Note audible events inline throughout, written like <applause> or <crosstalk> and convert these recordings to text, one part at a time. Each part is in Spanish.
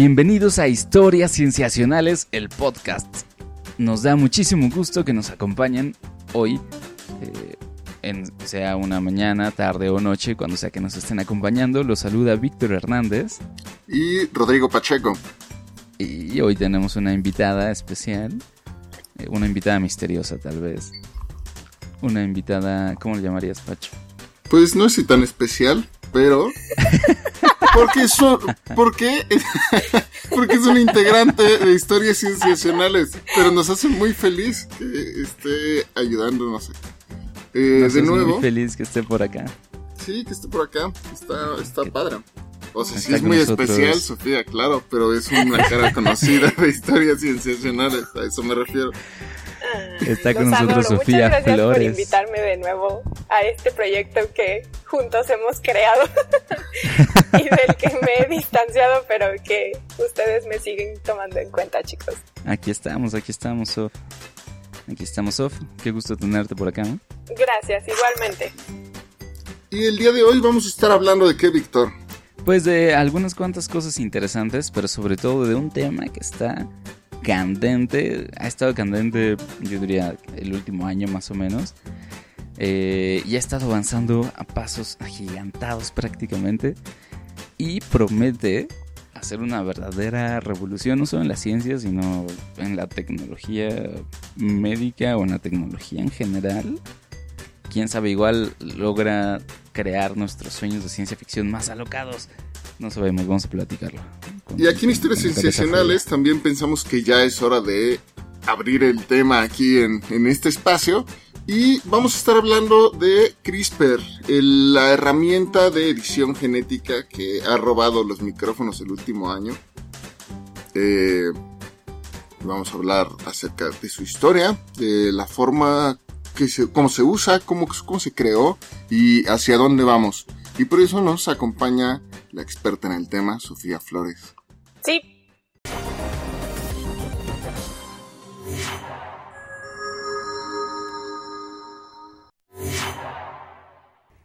Bienvenidos a Historias Cienciacionales, el podcast. Nos da muchísimo gusto que nos acompañen hoy, eh, en, sea una mañana, tarde o noche, cuando sea que nos estén acompañando. Los saluda Víctor Hernández. Y Rodrigo Pacheco. Y hoy tenemos una invitada especial, eh, una invitada misteriosa tal vez. Una invitada, ¿cómo le llamarías, Pacho? Pues no es tan especial, pero porque es un, porque, <laughs> porque es un integrante de historias cienciacionales, pero nos hace muy feliz que esté ayudándonos. Eh, de nuevo. Muy feliz que esté por acá. Sí, que esté por acá. Está, está padre. O sea, sí es muy especial, Sofía, claro, pero es una cara conocida de historias cienciacionales, a eso me refiero. Está <laughs> con nosotros Sofía Muchas gracias por invitarme de nuevo a este proyecto que juntos hemos creado <laughs> y del que me he distanciado, pero que ustedes me siguen tomando en cuenta, chicos. Aquí estamos, aquí estamos, Sof. Aquí estamos, Sof. Qué gusto tenerte por acá. ¿no? Gracias, igualmente. Y el día de hoy vamos a estar hablando de qué, Víctor? Pues de algunas cuantas cosas interesantes, pero sobre todo de un tema que está candente, ha estado candente yo diría el último año más o menos, eh, y ha estado avanzando a pasos agigantados prácticamente, y promete hacer una verdadera revolución, no solo en la ciencia, sino en la tecnología médica o en la tecnología en general. Quién sabe, igual logra crear nuestros sueños de ciencia ficción más alocados. No sabemos, vamos a platicarlo. Y aquí en Historias Sensacionales también pensamos que ya es hora de abrir el tema aquí en, este espacio. Y vamos a estar hablando de CRISPR, la herramienta de edición genética que ha robado los micrófonos el último año. Eh, vamos a hablar acerca de su historia, de la forma que se, cómo se usa, cómo, cómo se creó y hacia dónde vamos. Y por eso nos acompaña la experta en el tema, Sofía Flores.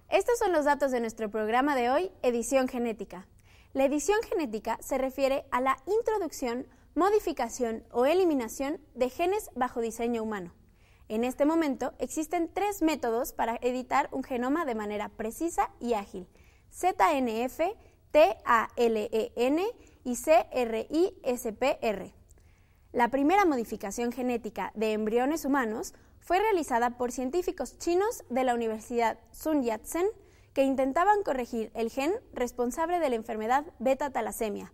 Estos son los datos de nuestro programa de hoy, Edición Genética. La edición genética se refiere a la introducción, modificación o eliminación de genes bajo diseño humano. En este momento existen tres métodos para editar un genoma de manera precisa y ágil. ZNF, TALEN y CRISPR. La primera modificación genética de embriones humanos fue realizada por científicos chinos de la Universidad Sun Yat-sen que intentaban corregir el gen responsable de la enfermedad beta-talasemia.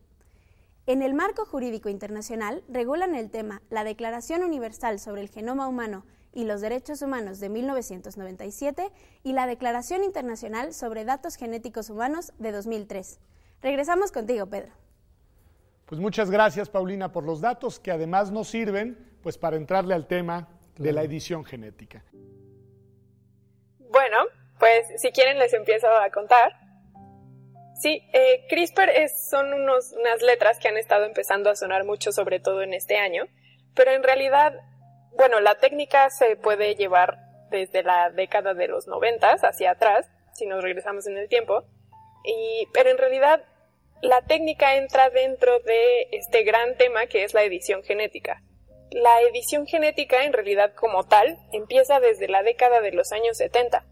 En el marco jurídico internacional regulan el tema la Declaración Universal sobre el Genoma Humano y los Derechos Humanos de 1997 y la Declaración Internacional sobre Datos Genéticos Humanos de 2003. Regresamos contigo, Pedro. Pues muchas gracias, Paulina, por los datos que además nos sirven pues para entrarle al tema de la edición genética. Bueno, pues si quieren les empiezo a contar. Sí, eh, CRISPR es, son unos, unas letras que han estado empezando a sonar mucho, sobre todo en este año, pero en realidad bueno, la técnica se puede llevar desde la década de los noventas hacia atrás, si nos regresamos en el tiempo, y, pero en realidad la técnica entra dentro de este gran tema que es la edición genética. La edición genética en realidad como tal empieza desde la década de los años 70,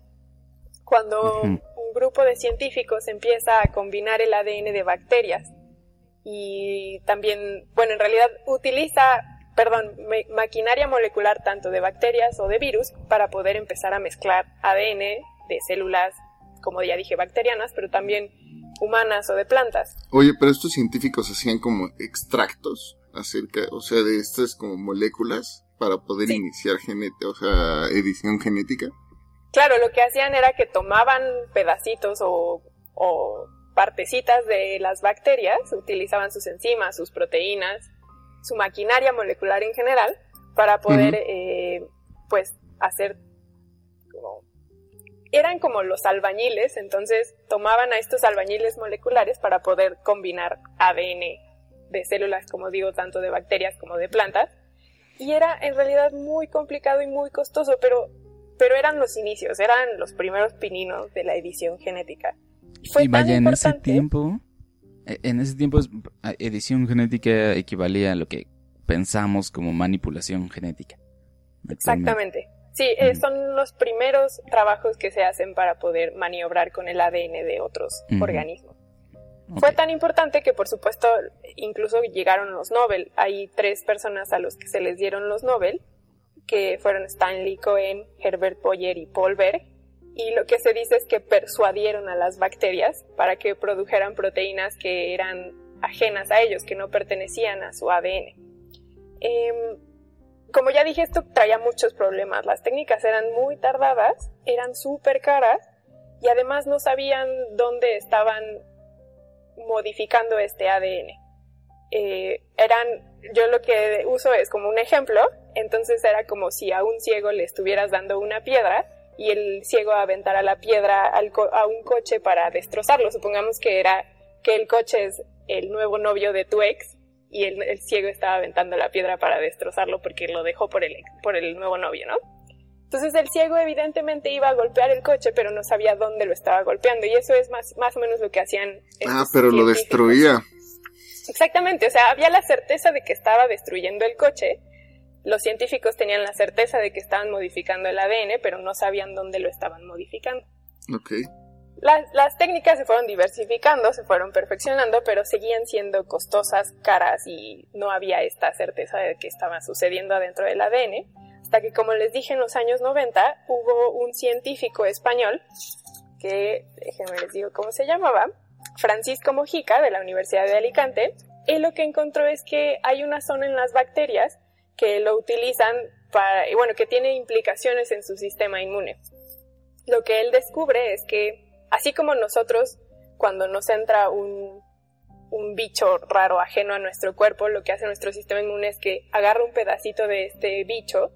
cuando un grupo de científicos empieza a combinar el ADN de bacterias y también, bueno, en realidad utiliza perdón, maquinaria molecular tanto de bacterias o de virus para poder empezar a mezclar ADN de células, como ya dije, bacterianas, pero también humanas o de plantas. Oye, pero estos científicos hacían como extractos acerca, o sea, de estas como moléculas para poder iniciar o sea, edición genética. Claro, lo que hacían era que tomaban pedacitos o, o partecitas de las bacterias, utilizaban sus enzimas, sus proteínas, su maquinaria molecular en general para poder, eh, pues, hacer. Eran como los albañiles, entonces tomaban a estos albañiles moleculares para poder combinar ADN de células, como digo, tanto de bacterias como de plantas. Y era en realidad muy complicado y muy costoso, pero, pero eran los inicios, eran los primeros pininos de la edición genética. y vaya, en ese tiempo E, en ese tiempo, edición genética equivalía a lo que pensamos como manipulación genética. Exactamente. Sí, eh, son los primeros trabajos que se hacen para poder maniobrar con el ADN de otros organismos. Fue tan importante que, por supuesto, incluso llegaron los Nobel. Hay tres personas a los que se les dieron los Nobel, que fueron Stanley Cohen, Herbert Boyer y Paul Berg. Y lo que se dice es que persuadieron a las bacterias para que produjeran proteínas que eran ajenas a ellos, que no pertenecían a su ADN. Em, como ya dije, esto traía muchos problemas. Las técnicas eran muy tardadas, eran súper caras y además no sabían dónde estaban modificando este ADN. Eh, eran, yo lo que uso es como un ejemplo, entonces era como si a un ciego le estuvieras dando una piedra y el ciego aventara la piedra a un coche para destrozarlo. Supongamos que era que el coche es el nuevo novio de tu ex y el, el, ciego estaba aventando la piedra para destrozarlo porque lo dejó por el, por el nuevo novio, ¿no? Entonces el ciego evidentemente iba a golpear el coche, pero no sabía dónde lo estaba golpeando. Y eso es más, más o menos lo que hacían. Ah, pero lo destruía. Exactamente, o sea, había la certeza de que estaba destruyendo el coche. Los científicos tenían la certeza de que estaban modificando el ADN, pero no sabían dónde lo estaban modificando. Ok. Las, técnicas se fueron diversificando, se fueron perfeccionando, pero seguían siendo costosas, caras y no había esta certeza de que estaba sucediendo adentro del ADN hasta que, como les dije, en los años 90 hubo un científico español que, déjenme les digo cómo se llamaba, Francisco Mojica de la Universidad de Alicante, y lo que encontró es que hay una zona en las bacterias que lo utilizan para, y bueno, que tiene implicaciones en su sistema inmune. Lo que él descubre es que, así como nosotros, cuando nos entra un, bicho raro ajeno a nuestro cuerpo, lo que hace nuestro sistema inmune es que agarra un pedacito de este bicho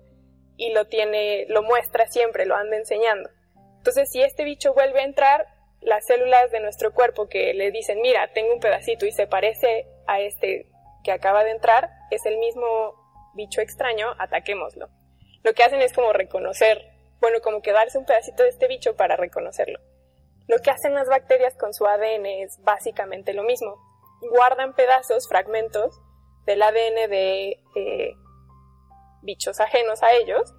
y lo tiene, lo muestra siempre, lo anda enseñando. Entonces, si este bicho vuelve a entrar, las células de nuestro cuerpo que le dicen, mira, tengo un pedacito y se parece a este que acaba de entrar, es el mismo bicho extraño, ataquémoslo. Lo que hacen es como reconocer, bueno, como quedarse un pedacito de este bicho para reconocerlo. Lo que hacen las bacterias con su ADN es básicamente lo mismo. Guardan pedazos, fragmentos del ADN de eh, bichos ajenos a ellos,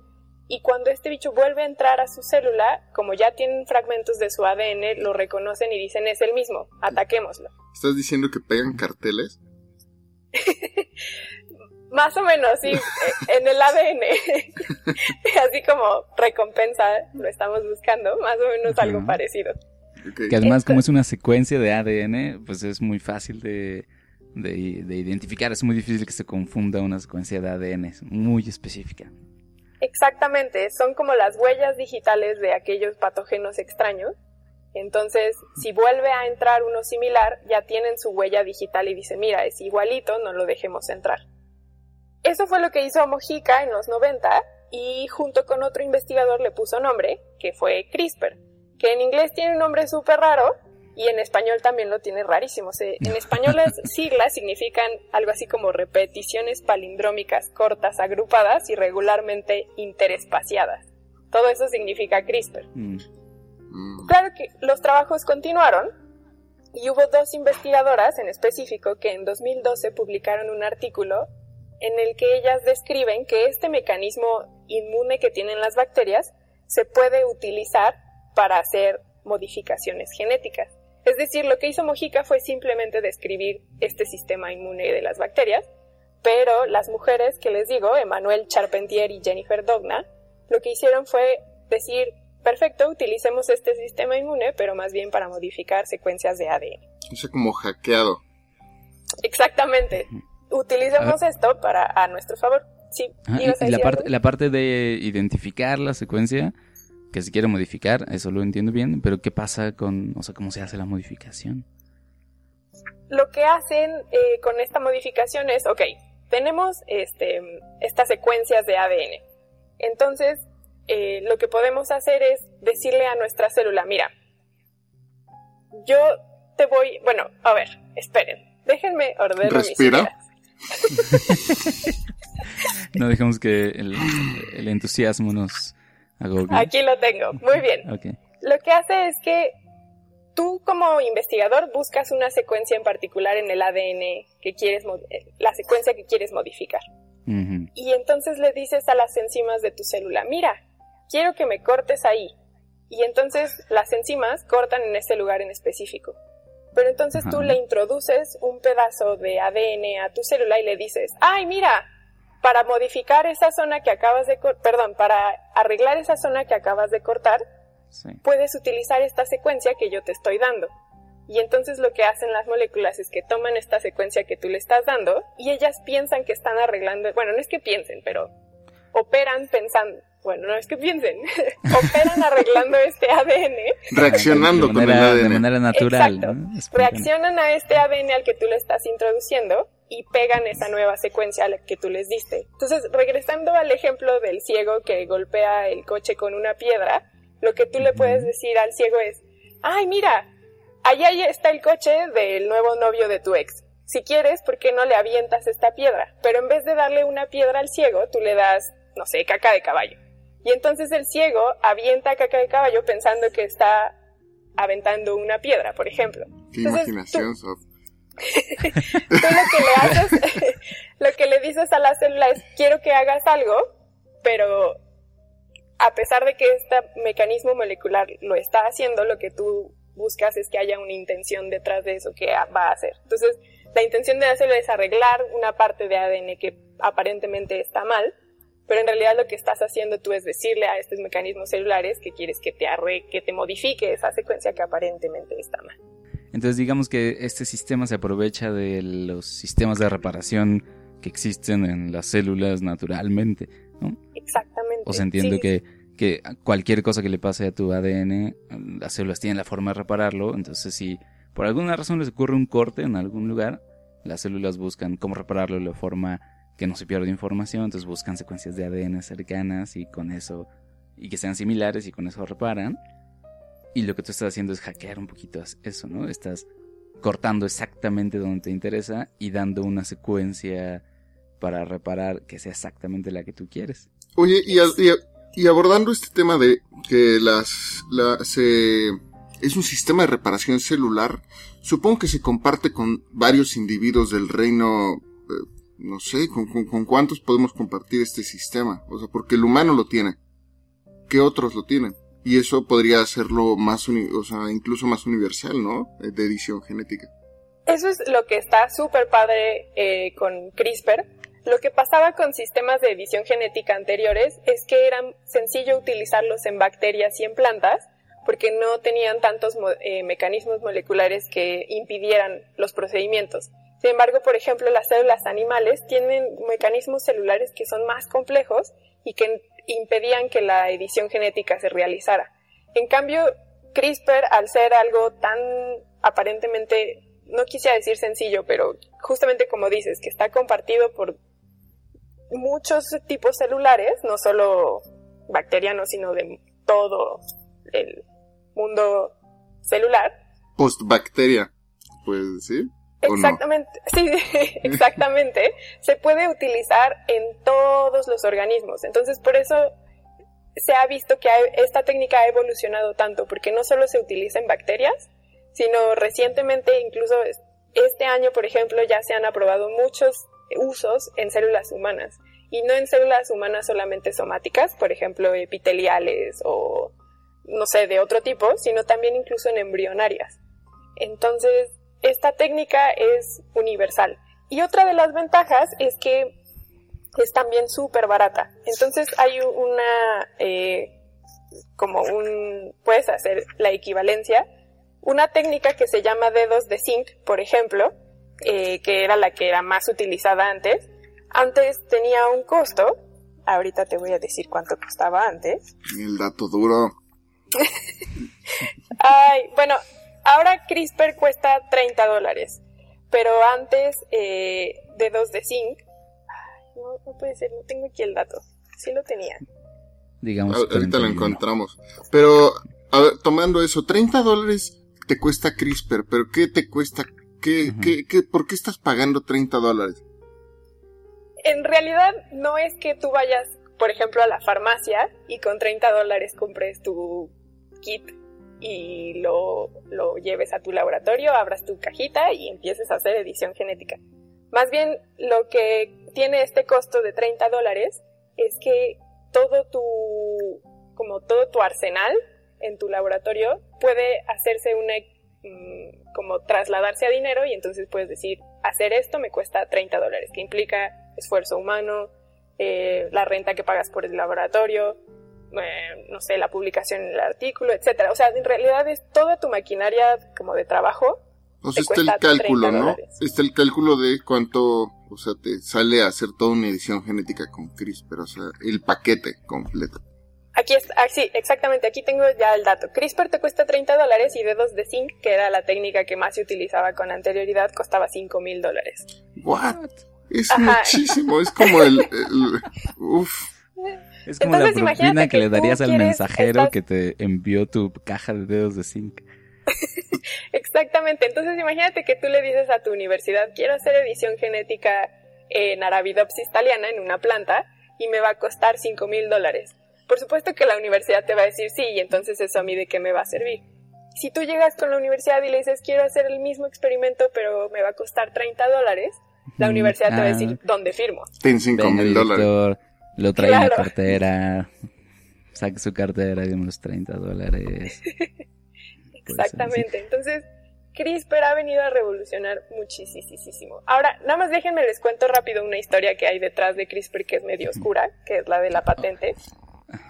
y cuando este bicho vuelve a entrar a su célula, como ya tienen fragmentos de su ADN, lo reconocen y dicen es el mismo, ataquémoslo. ¿Estás diciendo que pegan carteles? <laughs> Más o menos, sí, en el ADN. <laughs> Así como recompensa lo estamos buscando, más o menos algo parecido. Que además, como es una secuencia de ADN, pues es muy fácil de, de, identificar. Es muy difícil que se confunda una secuencia de ADN, muy específica. Exactamente, son como las huellas digitales de aquellos patógenos extraños. Entonces, si vuelve a entrar uno similar, ya tienen su huella digital y dicen, mira, es igualito, no lo dejemos entrar. Eso fue lo que hizo Mojica en los 90 y junto con otro investigador le puso nombre, que fue CRISPR, que en inglés tiene un nombre súper raro, y en español también lo tiene rarísimo. en español las <laughs> siglas significan algo así como repeticiones palindrómicas cortas, agrupadas y regularmente interespaciadas. Todo eso significa CRISPR. Mm. Claro que los trabajos continuaron y hubo dos investigadoras en específico que en 2012 publicaron un artículo en el que ellas describen que este mecanismo inmune que tienen las bacterias se puede utilizar para hacer modificaciones genéticas. Es decir, lo que hizo Mojica fue simplemente describir este sistema inmune de las bacterias, pero las mujeres que les digo, Emmanuel Charpentier y Jennifer Dogna, lo que hicieron fue decir, perfecto, utilicemos este sistema inmune, pero más bien para modificar secuencias de ADN. O sea, como hackeado. Exactamente. Utilicemos esto para a nuestro favor. Sí. y la parte, la parte de identificar la secuencia que se quiere modificar, eso lo entiendo bien, pero ¿qué pasa con, o sea, cómo se hace la modificación? Lo que hacen eh, con esta modificación es, ok, tenemos este, estas secuencias de ADN. Entonces, eh, lo que podemos hacer es decirle a nuestra célula, mira, yo te voy, bueno, a ver, esperen, déjenme ordenar Respira. <laughs> no dejemos que el, el entusiasmo nos, Aquí lo tengo, muy bien. Lo que hace es que tú como investigador buscas una secuencia en particular en el ADN que quieres, la secuencia que quieres modificar. Y entonces le dices a las enzimas de tu célula, mira, quiero que me cortes ahí. Y entonces las enzimas cortan en ese lugar en específico. Pero entonces tú le introduces un pedazo de ADN a tu célula y le dices, ay, mira, para modificar esa zona que acabas de, perdón, para arreglar esa zona que acabas de cortar, puedes utilizar esta secuencia que yo te estoy dando. Y entonces lo que hacen las moléculas es que toman esta secuencia que tú le estás dando y ellas piensan que están arreglando, bueno, no es que piensen, pero operan pensando, bueno, no es que piensen, <laughs> operan arreglando este ADN. Reaccionando con el ADN. De manera natural. Reaccionan a este ADN al que tú le estás introduciendo y pegan esa nueva secuencia a la que tú les diste. Entonces, regresando al ejemplo del ciego que golpea el coche con una piedra, lo que tú le puedes decir al ciego es, ay, mira, allá está el coche del nuevo novio de tu ex. Si quieres, ¿por qué no le avientas esta piedra? Pero en vez de darle una piedra al ciego, tú le das, no sé, caca de caballo. Y entonces el ciego avienta caca de caballo pensando que está aventando una piedra, por ejemplo. Qué imaginación, tú, tú lo que le haces, <laughs> lo que le dices a la célula es, quiero que hagas algo, pero a pesar de que este mecanismo molecular lo está haciendo, lo que tú buscas es que haya una intención detrás de eso que va a hacer. Entonces, la intención de hacerlo es arreglar una parte de ADN que aparentemente está mal, pero en realidad lo que estás haciendo tú es decirle a estos mecanismos celulares que quieres que te arre que te modifique esa secuencia que aparentemente está mal. Entonces digamos que este sistema se aprovecha de los sistemas de reparación que existen en las células naturalmente Exactamente. O se entiende que, que cualquier cosa que le pase a tu ADN, las células tienen la forma de repararlo. Entonces, si por alguna razón les ocurre un corte en algún lugar, las células buscan cómo repararlo de forma que no se pierda información. Entonces, buscan secuencias de ADN cercanas y con eso, y que sean similares y con eso reparan. Y lo que tú estás haciendo es hackear un poquito eso, ¿no? Estás cortando exactamente donde te interesa y dando una secuencia para reparar que sea exactamente la que tú quieres. Oye, y, abordando este tema de que las se, es un sistema de reparación celular, supongo que se comparte con varios individuos del reino, eh, no sé, con, cuántos podemos compartir este sistema, o sea, porque el humano lo tiene, ¿qué otros lo tienen? Y eso podría hacerlo más, o sea, incluso más universal, ¿no? De edición genética. Eso es lo que está súper padre eh, con CRISPR, lo que pasaba con sistemas de edición genética anteriores es que era sencillo utilizarlos en bacterias y en plantas porque no tenían tantos eh, mecanismos moleculares que impidieran los procedimientos. Sin embargo, por ejemplo, las células animales tienen mecanismos celulares que son más complejos y que impedían que la edición genética se realizara. En cambio, CRISPR, al ser algo tan aparentemente, no quisiera decir sencillo, pero justamente como dices, que está compartido por muchos tipos celulares, no solo bacterianos, sino de todo el mundo celular. Postbacteria, pues sí. Exactamente, <laughs> sí, exactamente. se puede utilizar en todos los organismos. Entonces, por eso se ha visto que esta técnica ha evolucionado tanto, porque no solo se utiliza en bacterias, sino recientemente, incluso este año, por ejemplo, ya se han aprobado muchos usos en células humanas y no en células humanas solamente somáticas, por ejemplo, epiteliales o no sé, de otro tipo, sino también incluso en embrionarias. Entonces, esta técnica es universal. Y otra de las ventajas es que es también súper barata. Entonces hay una, eh, como un, puedes hacer la equivalencia, una técnica que se llama dedos de zinc, por ejemplo, eh, que era la que era más utilizada antes, antes tenía un costo, ahorita te voy a decir cuánto costaba antes. El dato duro. <laughs> Ay, bueno, ahora CRISPR cuesta 30 dólares, pero antes eh, dedos de zinc, no, no puede ser, no tengo aquí el dato, sí lo tenía. Digamos. ahorita lo encontramos. Pero, a ver, tomando eso, 30 dólares te cuesta CRISPR, pero ¿qué te cuesta ¿Qué, qué, por qué estás pagando 30 dólares? En realidad no es que tú vayas, por ejemplo, a la farmacia y con 30 dólares compres tu kit y lo, lo lleves a tu laboratorio, abras tu cajita y empieces a hacer edición genética. Más bien, lo que tiene este costo de 30 dólares es que todo tu, como todo tu arsenal en tu laboratorio puede hacerse una, mm, como trasladarse a dinero y entonces puedes decir, hacer esto me cuesta 30 dólares, que implica esfuerzo humano, eh, la renta que pagas por el laboratorio, eh, no sé, la publicación en el artículo, etcétera. O sea, en realidad es toda tu maquinaria como de trabajo. O sea, está el cálculo, ¿no? Está el cálculo de cuánto, o sea, te sale a hacer toda una edición genética con CRISPR, o sea, el paquete completo. Aquí está, ah, sí, exactamente, aquí tengo ya el dato. CRISPR te cuesta 30 dólares y dedos de zinc, que era la técnica que más se utilizaba con anterioridad, costaba 5 mil dólares. ¿What? Es muchísimo, es como el, <laughs> Es como la propina que, le darías al mensajero que te envió tu caja de dedos de zinc. <laughs> Exactamente, entonces imagínate que tú le dices a tu universidad, quiero hacer edición genética en Arabidopsis thaliana en una planta y me va a costar 5 mil dólares. Por supuesto que la universidad te va a decir sí, y entonces eso a mí de qué me va a servir. Si tú llegas con la universidad y le dices, quiero hacer el mismo experimento, pero me va a costar 30 dólares, la universidad te va a decir, ah. ¿dónde firmo? Ten 5 mil dólares. Lo trae en la cartera, saque su cartera de unos 30 dólares. <laughs> Exactamente, entonces CRISPR ha venido a revolucionar muchísimo. Ahora, nada más déjenme les cuento rápido una historia que hay detrás de CRISPR que es medio oscura, que es la de la patente.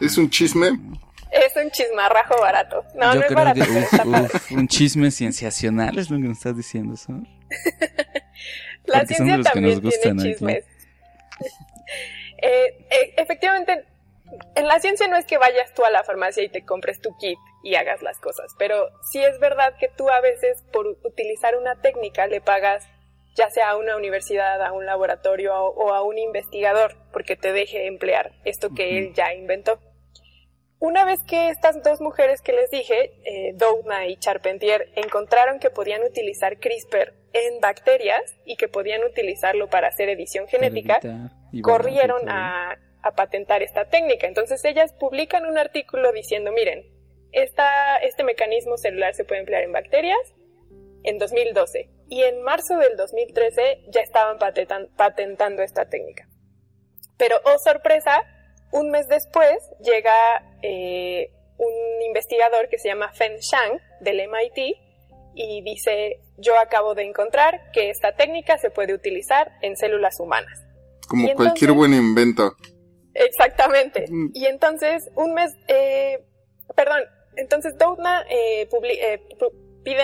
¿Es un chisme? Es un chismarrajo barato. No, no es barato. <laughs> un chisme cienciacional es lo que nos estás diciendo, ¿so? la ciencia también tiene chismes. Eh, eh, efectivamente, en la ciencia no es que vayas tú a la farmacia y te compres tu kit y hagas las cosas, pero sí es verdad que tú a veces por utilizar una técnica le pagas ya sea a una universidad, a un laboratorio o a un investigador porque te deje emplear esto que él ya inventó. Una vez que estas dos mujeres que les dije, eh, Doudna y Charpentier, encontraron que podían utilizar CRISPR en bacterias y que podían utilizarlo para hacer edición genética, corrieron a, patentar esta técnica. Entonces ellas publican un artículo diciendo, miren, esta, este mecanismo celular se puede emplear en bacterias en 2012 y en marzo del 2013 ya estaban patentando esta técnica. Pero, oh sorpresa, un mes después llega eh, un investigador que se llama Fen Shang del MIT y dice, yo acabo de encontrar que esta técnica se puede utilizar en células humanas. Como cualquier buen invento. Exactamente. Mm. Y entonces, un mes, eh, perdón, entonces Doudna eh, eh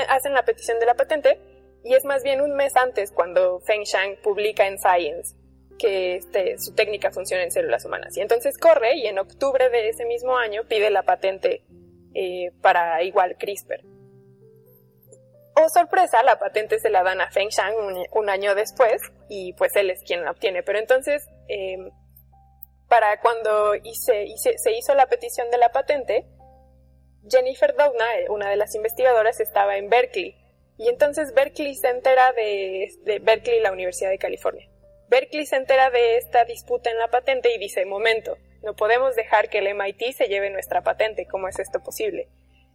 hacen la petición de la patente y es más bien un mes antes cuando Feng Shang publica en Science que este, su técnica funciona en células humanas. Y entonces corre y en octubre de ese mismo año pide la patente eh, para igual CRISPR. Oh, sorpresa, la patente se la dan a Feng Shang un, año después y pues él es quien la obtiene. Pero entonces, em, para cuando se hizo la petición de la patente, Jennifer Doudna, una de las investigadoras, estaba en Berkeley. Y entonces Berkeley se entera de, de Berkeley, la Universidad de California. Berkeley se entera de esta disputa en la patente y dice, momento, no podemos dejar que el MIT se lleve nuestra patente, ¿cómo es esto posible?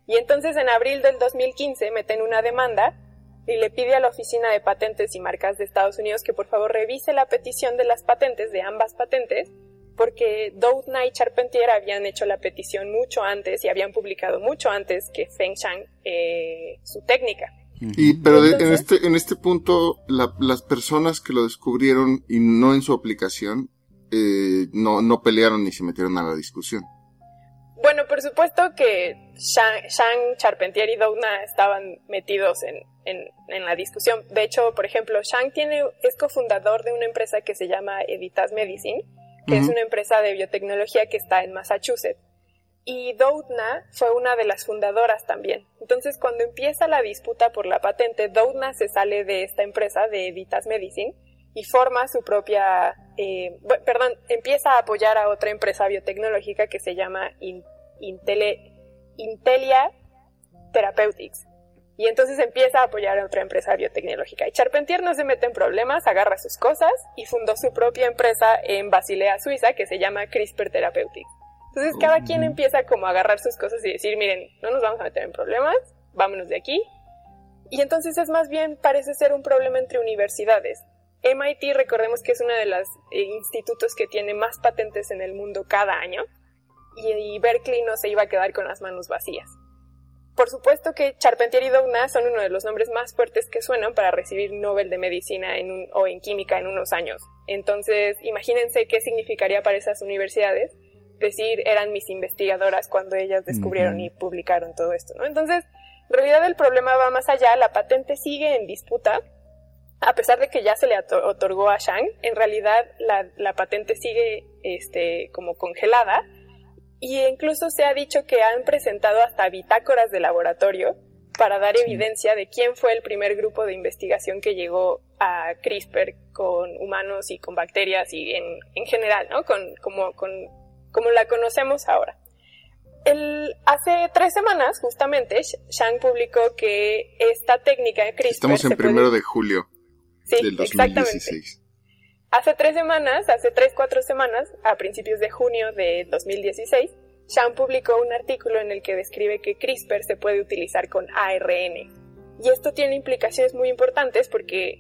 Y entonces en abril del 2015 meten una demanda y le pide a la Oficina de Patentes y Marcas de Estados Unidos que por favor revise la petición de las patentes, de ambas patentes, porque Doudna y Charpentier habían hecho la petición mucho antes y habían publicado mucho antes que Feng Shang eh, su técnica. Y, pero en este, en este punto, las personas que lo descubrieron y no en su aplicación, eh, no, no pelearon ni se metieron a la discusión. Bueno, por supuesto que Shang, Charpentier y Doudna estaban metidos en, en, en, la discusión. De hecho, por ejemplo, Shang tiene, es cofundador de una empresa que se llama Editas Medicine, que es una empresa de biotecnología que está en Massachusetts. Y Doudna fue una de las fundadoras también. Entonces, cuando empieza la disputa por la patente, Doudna se sale de esta empresa de Editas Medicine y forma su propia, eh, perdón, empieza a apoyar a otra empresa biotecnológica que se llama Intelia Therapeutics. Y entonces empieza a apoyar a otra empresa biotecnológica. Y Charpentier no se mete en problemas, agarra sus cosas y fundó su propia empresa en Basilea, Suiza, que se llama CRISPR Therapeutics. Entonces cada quien empieza como a agarrar sus cosas y decir, miren, no nos vamos a meter en problemas, vámonos de aquí. Y entonces es más bien, parece ser un problema entre universidades. MIT, recordemos que es uno de los eh, institutos que tiene más patentes en el mundo cada año, y Berkeley no se iba a quedar con las manos vacías. Por supuesto que Charpentier y Doudna son uno de los nombres más fuertes que suenan para recibir Nobel de Medicina en o en Química en unos años. Entonces, imagínense qué significaría para esas universidades decir eran mis investigadoras cuando ellas descubrieron y publicaron todo esto, ¿no? Entonces, en realidad el problema va más allá, la patente sigue en disputa, a pesar de que ya se le otorgó a Shang, en realidad la, la patente sigue este, como congelada y incluso se ha dicho que han presentado hasta bitácoras de laboratorio para dar evidencia de quién fue el primer grupo de investigación que llegó a CRISPR con humanos y con bacterias y en, en general, ¿no? Con, como, con, como la conocemos ahora. El, hace tres semanas, justamente, Shang publicó que esta técnica de CRISPR... Estamos en primero de julio sí, del 2016. Hace tres semanas, hace tres, cuatro semanas, a principios de junio de 2016, Sean publicó un artículo en el que describe que CRISPR se puede utilizar con ARN. Y esto tiene implicaciones muy importantes porque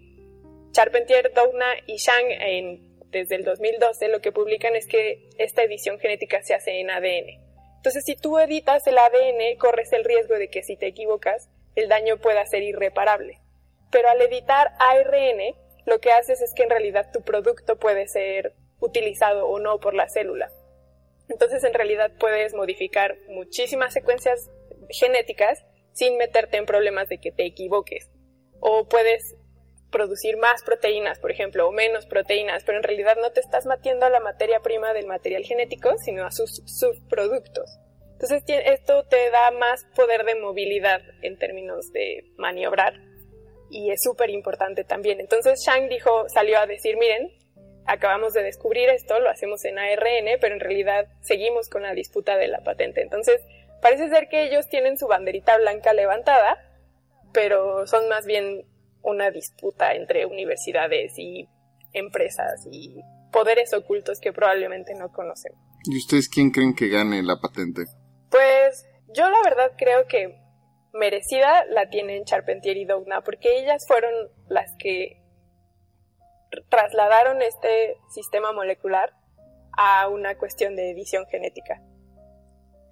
Charpentier, Doudna y Shang en, desde el 2012 lo que publican es que esta edición genética se hace en ADN. Entonces, si tú editas el ADN, corres el riesgo de que si te equivocas, el daño pueda ser irreparable. Pero al editar ARN, lo que haces es que en realidad tu producto puede ser utilizado o no por la célula. Entonces en realidad puedes modificar muchísimas secuencias genéticas sin meterte en problemas de que te equivoques. O puedes producir más proteínas, por ejemplo, o menos proteínas, pero en realidad no te estás matiendo a la materia prima del material genético, sino a sus subproductos. Entonces esto te da más poder de movilidad en términos de maniobrar y es súper importante también. Entonces Shang dijo, salió a decir, miren, acabamos de descubrir esto, lo hacemos en ARN, pero en realidad seguimos con la disputa de la patente. Entonces, parece ser que ellos tienen su banderita blanca levantada, pero son más bien una disputa entre universidades y empresas y poderes ocultos que probablemente no conocemos. ¿Y ustedes quién creen que gane la patente? Pues yo la verdad creo que merecida la tienen Charpentier y Doudna, porque ellas fueron las que trasladaron este sistema molecular a una cuestión de edición genética.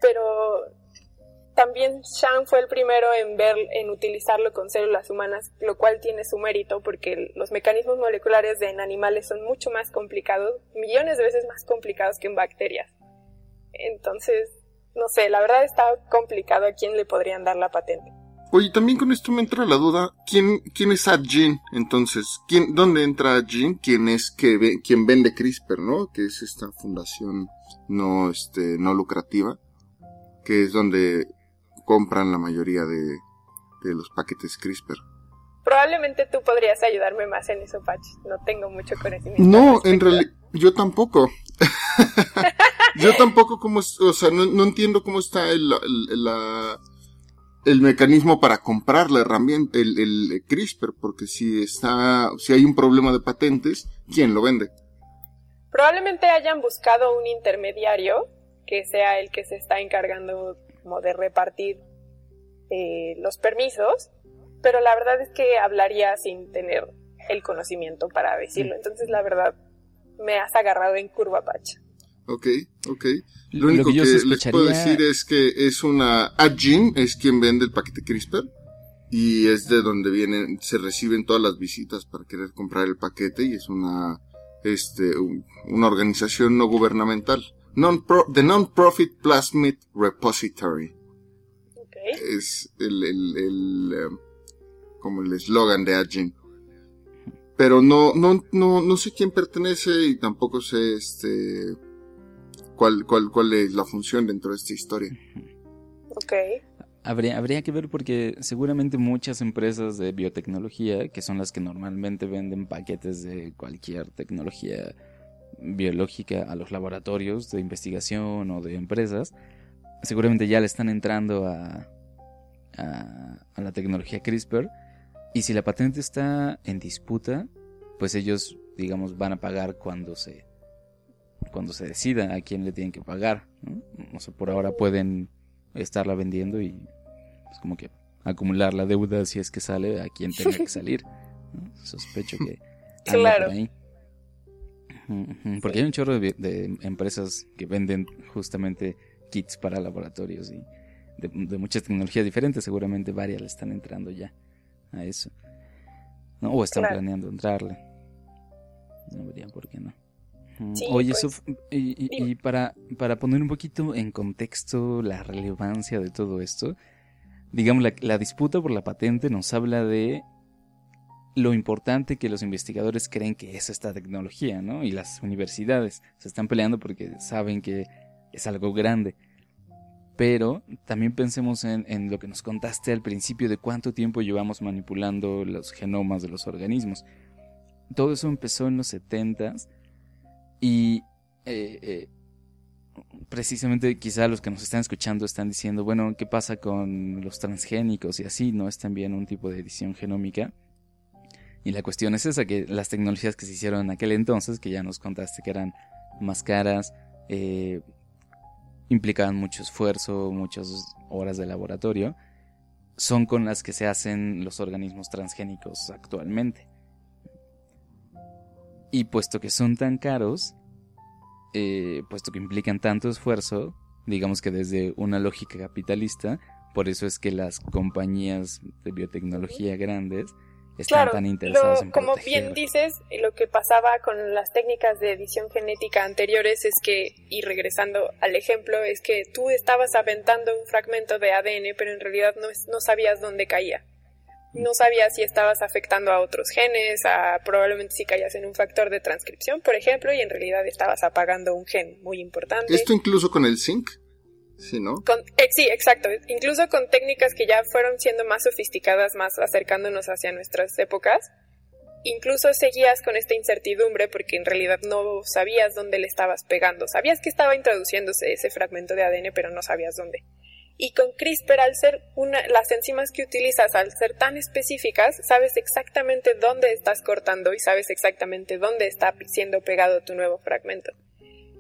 Pero también Shang fue el primero en ver, en utilizarlo con células humanas, lo cual tiene su mérito porque los mecanismos moleculares en animales son mucho más complicados, millones de veces más complicados que en bacterias. Entonces, no sé, la verdad está complicado a quién le podrían dar la patente. Oye, también con esto me entra la duda, ¿quién, quién es Adgene? Entonces, ¿quién, ¿dónde entra Adgene? ¿Quién es que ve, quien vende CRISPR, no? Que es esta fundación no, este, no lucrativa, que es donde compran la mayoría de, de los paquetes CRISPR. Probablemente tú podrías ayudarme más en eso, Patch. No tengo mucho conocimiento. No, en realidad, yo tampoco. <laughs> Yo tampoco como, o sea, no, entiendo cómo está el, el, mecanismo para comprar la herramienta, el, el CRISPR, porque si está, si hay un problema de patentes, ¿quién lo vende? Probablemente hayan buscado un intermediario que sea el que se está encargando como de repartir eh, los permisos, pero la verdad es que hablaría sin tener el conocimiento para decirlo. Entonces, la verdad, me has agarrado en curva, Pacha. Ok, ok. Lo, único que, les puedo decir es que es una Adjin, es quien vende el paquete CRISPR y es de donde vienen, se reciben todas las visitas para querer comprar el paquete y es una, este, una organización no gubernamental. Non the Non-Profit Plasmid Repository. Okay. Es el, el, el, eh, como el eslogan de Adjin pero no, no, no, no sé quién pertenece y tampoco sé este cuál, cuál, cuál es la función dentro de esta historia. Ok. Habría, habría que ver porque seguramente muchas empresas de biotecnología, que son las que normalmente venden paquetes de cualquier tecnología biológica a los laboratorios de investigación o de empresas, seguramente ya le están entrando a, a la tecnología CRISPR y si la patente está en disputa, pues ellos, digamos, van a pagar cuando se cuando se decida a quién le tienen que pagar. ¿no? O sea, por ahora pueden estarla vendiendo y pues como que acumular la deuda si es que sale a quien tenga que <laughs> salir. Sospecho que <laughs> claro. por ahí. Porque hay un chorro de, empresas que venden justamente kits para laboratorios y de, muchas tecnologías diferentes. Seguramente varias le están entrando ya a eso. ¿no? O están planeando entrarle. No verían por qué no. Oye, pues, y, y, para, para poner un poquito en contexto la relevancia de todo esto, digamos, la, la disputa por la patente nos habla de lo importante que los investigadores creen que es esta tecnología, ¿no? Y las universidades se están peleando porque saben que es algo grande. Pero también pensemos en, lo que nos contaste al principio de cuánto tiempo llevamos manipulando los genomas de los organismos. Todo eso empezó en los 70 y eh, eh, precisamente quizá los que nos están escuchando están diciendo, bueno, ¿qué pasa con los transgénicos y así? ¿No es también un tipo de edición genómica? Y la cuestión es esa, que las tecnologías que se hicieron en aquel entonces, que ya nos contaste que eran más caras, eh, implicaban mucho esfuerzo, muchas horas de laboratorio, son con las que se hacen los organismos transgénicos actualmente. Y puesto que son tan caros, eh, puesto que implican tanto esfuerzo, digamos que desde una lógica capitalista, por eso es que las compañías de biotecnología grandes claro, Como bien dices, lo que pasaba con las técnicas de edición genética anteriores es que, y regresando al ejemplo, es que tú estabas aventando un fragmento de ADN, pero en realidad no, no sabías dónde caía. No sabías si estabas afectando a otros genes, a, probablemente si caías en un factor de transcripción, por ejemplo, y en realidad estabas apagando un gen muy importante. ¿Esto incluso con el zinc? Sí, ¿no? Eh, sí, exacto. Incluso con técnicas que ya fueron siendo más sofisticadas, más acercándonos hacia nuestras épocas, incluso seguías con esta incertidumbre porque en realidad no sabías dónde le estabas pegando. Sabías que estaba introduciéndose ese fragmento de ADN, pero no sabías dónde. Y con CRISPR, al ser las enzimas que utilizas, al ser tan específicas, sabes exactamente dónde estás cortando y sabes exactamente dónde está siendo pegado tu nuevo fragmento.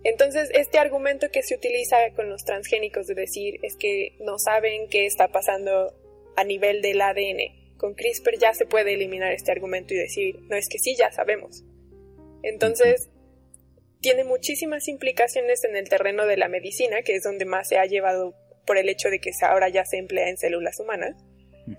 Entonces, este argumento que se utiliza con los transgénicos de decir es que no saben qué está pasando a nivel del ADN. Con CRISPR ya se puede eliminar este argumento y decir, no es que sí, ya sabemos. Entonces, tiene muchísimas implicaciones en el terreno de la medicina, que es donde más se ha llevado por el hecho de que ahora ya se emplea en células humanas.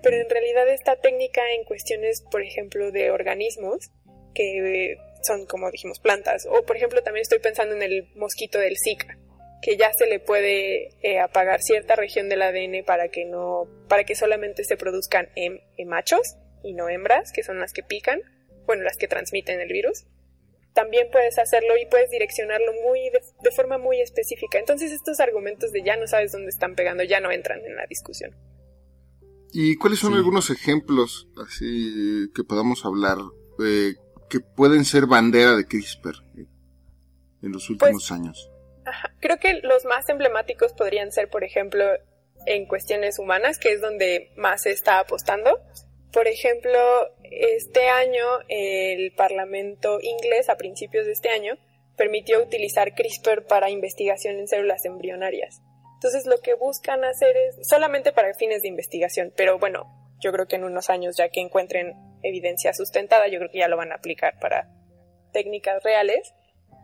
Pero en realidad esta técnica en cuestiones, por ejemplo, de organismos, que son, como dijimos, plantas. O, por ejemplo, también estoy pensando en el mosquito del Zika, que ya se le puede eh, apagar cierta región del ADN para que no, para que solamente se produzcan en, machos y no hembras, que son las que pican, bueno, las que transmiten el virus. También puedes hacerlo y puedes direccionarlo muy de, forma muy específica. Entonces estos argumentos de ya no sabes dónde están pegando ya no entran en la discusión. ¿Y cuáles son algunos ejemplos así que podamos hablar eh, que pueden ser bandera de CRISPR en los últimos pues, años? Creo que los más emblemáticos podrían ser, por ejemplo, en cuestiones humanas, que es donde más se está apostando. Por ejemplo, este año el Parlamento inglés, a principios de este año, permitió utilizar CRISPR para investigación en células embrionarias. Entonces lo que buscan hacer es solamente para fines de investigación, pero bueno, yo creo que en unos años ya que encuentren evidencia sustentada, yo creo que ya lo van a aplicar para técnicas reales.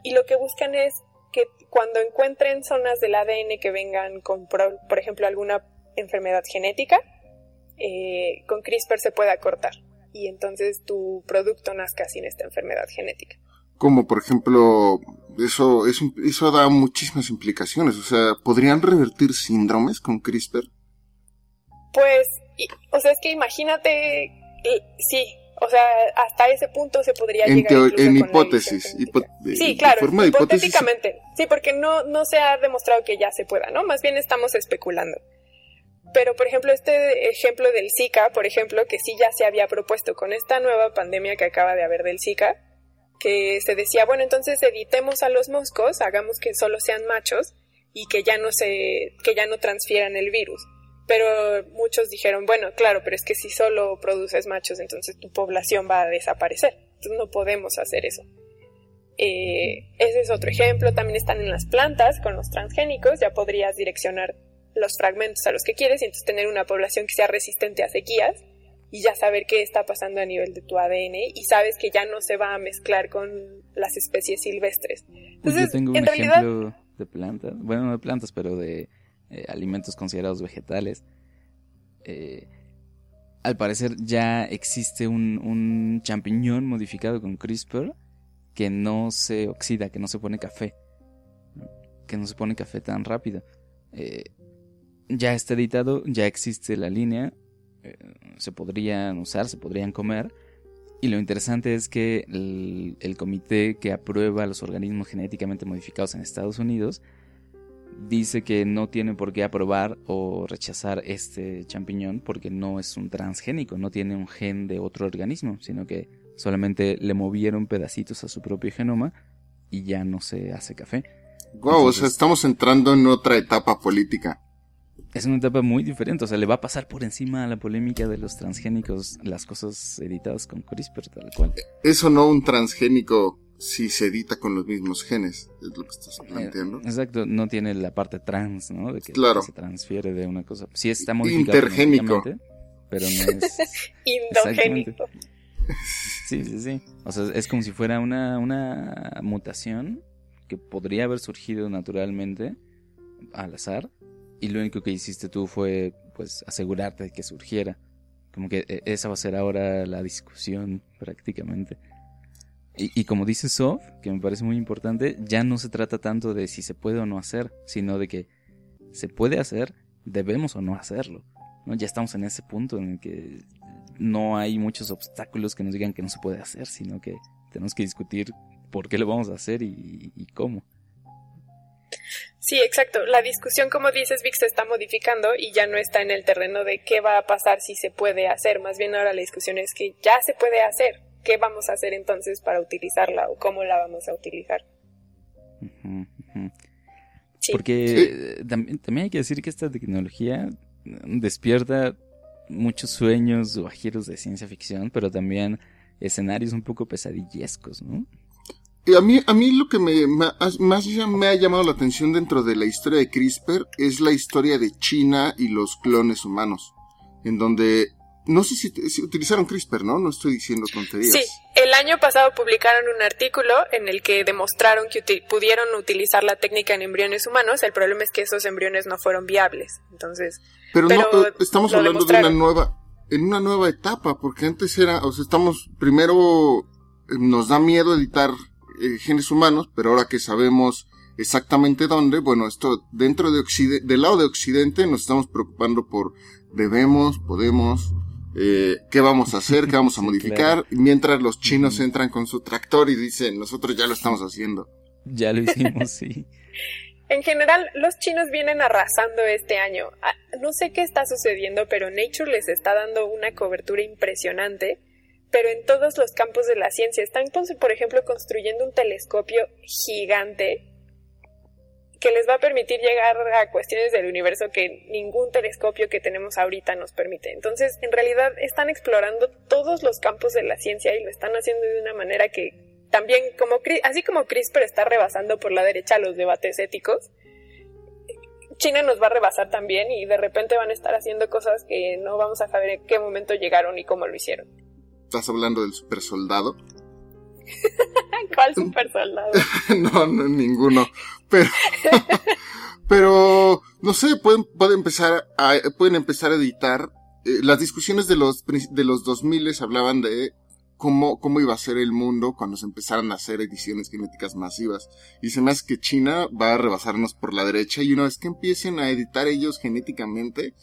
Y lo que buscan es que cuando encuentren zonas del ADN que vengan con, por, ejemplo, alguna enfermedad genética, eh, con CRISPR se pueda cortar y entonces tu producto nazca sin esta enfermedad genética. Como por ejemplo, eso, eso, eso da muchísimas implicaciones. O sea, ¿podrían revertir síndromes con CRISPR? Pues o sea, es que imagínate, sí, o sea, hasta ese punto se podría llegar. en hipótesis. sí, claro, hipotéticamente. Sí, porque no, no se ha demostrado que ya se pueda, ¿no? Más bien estamos especulando. Pero, por ejemplo, este ejemplo del Zika, por ejemplo, que sí ya se había propuesto con esta nueva pandemia que acaba de haber del Zika, que se decía, bueno, entonces evitemos a los moscos, hagamos que solo sean machos y que ya no se, que ya no transfieran el virus. Pero muchos dijeron, bueno, claro, pero es que si solo produces machos, entonces tu población va a desaparecer. Entonces no podemos hacer eso. Eh, ese es otro ejemplo. También están en las plantas con los transgénicos. Ya podrías direccionar los fragmentos a los que quieres y entonces tener una población que sea resistente a sequías y ya saber qué está pasando a nivel de tu ADN y sabes que ya no se va a mezclar con las especies silvestres. Entonces, Yo tengo un ejemplo de plantas, bueno, no de plantas, pero de eh, alimentos considerados vegetales. Eh, al parecer ya existe un, un champiñón modificado con CRISPR que no se oxida, que no se pone café, que no se pone café tan rápido. Eh, ya está editado, ya existe la línea, se podrían usar, se podrían comer. Y lo interesante es que el, comité que aprueba los organismos genéticamente modificados en Estados Unidos dice que no tiene por qué aprobar o rechazar este champiñón porque no es un transgénico, no tiene un gen de otro organismo, sino que solamente le movieron pedacitos a su propio genoma y ya no se hace café. Wow, o sea, estamos entrando en otra etapa política es una etapa muy diferente. O sea, le va a pasar por encima a la polémica de los transgénicos las cosas editadas con CRISPR, tal cual. Eso no un transgénico si se edita con los mismos genes, es lo que estás planteando. Eh, exacto, no tiene la parte trans, ¿no? De que claro. se transfiere de una cosa. Sí está modificado Intergénico. Pero no es... <laughs> Indogénico. Sí, sí, sí. O sea, es como si fuera una, una mutación que podría haber surgido naturalmente al azar y lo único que hiciste tú fue pues asegurarte de que surgiera. Como que e, esa va a ser ahora la discusión prácticamente. Y, como dice Sof, que me parece muy importante, ya no se trata tanto de si se puede o no hacer, sino de que se puede hacer, debemos o no hacerlo. ¿no? Ya estamos en ese punto en el que no hay muchos obstáculos que nos digan que no se puede hacer, sino que tenemos que discutir por qué lo vamos a hacer y cómo. Sí, exacto. La discusión, como dices, Vic, se está modificando y ya no está en el terreno de qué va a pasar si se puede hacer. Más bien ahora la discusión es que ya se puede hacer. ¿Qué vamos a hacer entonces para utilizarla o cómo la vamos a utilizar? Porque también, hay que decir que esta tecnología despierta muchos sueños o giros de ciencia ficción, pero también escenarios un poco pesadillescos, ¿no? a mí, a mí lo que me, más me ha llamado la atención dentro de la historia de CRISPR es la historia de China y los clones humanos, en donde no sé si, utilizaron CRISPR, ¿no? No estoy diciendo tonterías. Sí, el año pasado publicaron un artículo en el que demostraron que pudieron utilizar la técnica en embriones humanos. El problema es que esos embriones no fueron viables. Entonces, pero, no, estamos hablando de una nueva, en una nueva etapa, porque antes era, o sea, estamos primero eh, nos da miedo editar eh, genes humanos, pero ahora que sabemos exactamente dónde, bueno, esto dentro de Occidente, del lado de Occidente nos estamos preocupando por debemos, podemos, eh, qué vamos a hacer, qué vamos a <laughs> modificar, mientras los chinos entran con su tractor y dicen, nosotros ya lo estamos haciendo. Ya lo hicimos, sí. <laughs> En general, los chinos vienen arrasando este año. Ah, no sé qué está sucediendo, pero Nature les está dando una cobertura impresionante pero en todos los campos de la ciencia. Están, por ejemplo, construyendo un telescopio gigante que les va a permitir llegar a cuestiones del universo que ningún telescopio que tenemos ahorita nos permite. Entonces, en realidad, están explorando todos los campos de la ciencia y lo están haciendo de una manera que también, como así como CRISPR está rebasando por la derecha los debates éticos, China nos va a rebasar también y de repente van a estar haciendo cosas que no vamos a saber en qué momento llegaron y cómo lo hicieron. ¿Estás hablando del super soldado? <laughs> ¿Cuál <laughs> super soldado? <laughs> no, no, ninguno. Pero, <laughs> pero, no sé, pueden, pueden empezar a, pueden empezar a editar. Eh, las discusiones de los, de los 2000 hablaban de cómo, cómo iba a ser el mundo cuando se empezaran a hacer ediciones genéticas masivas. Y se me hace que China va a rebasarnos por la derecha y una vez que empiecen a editar ellos genéticamente,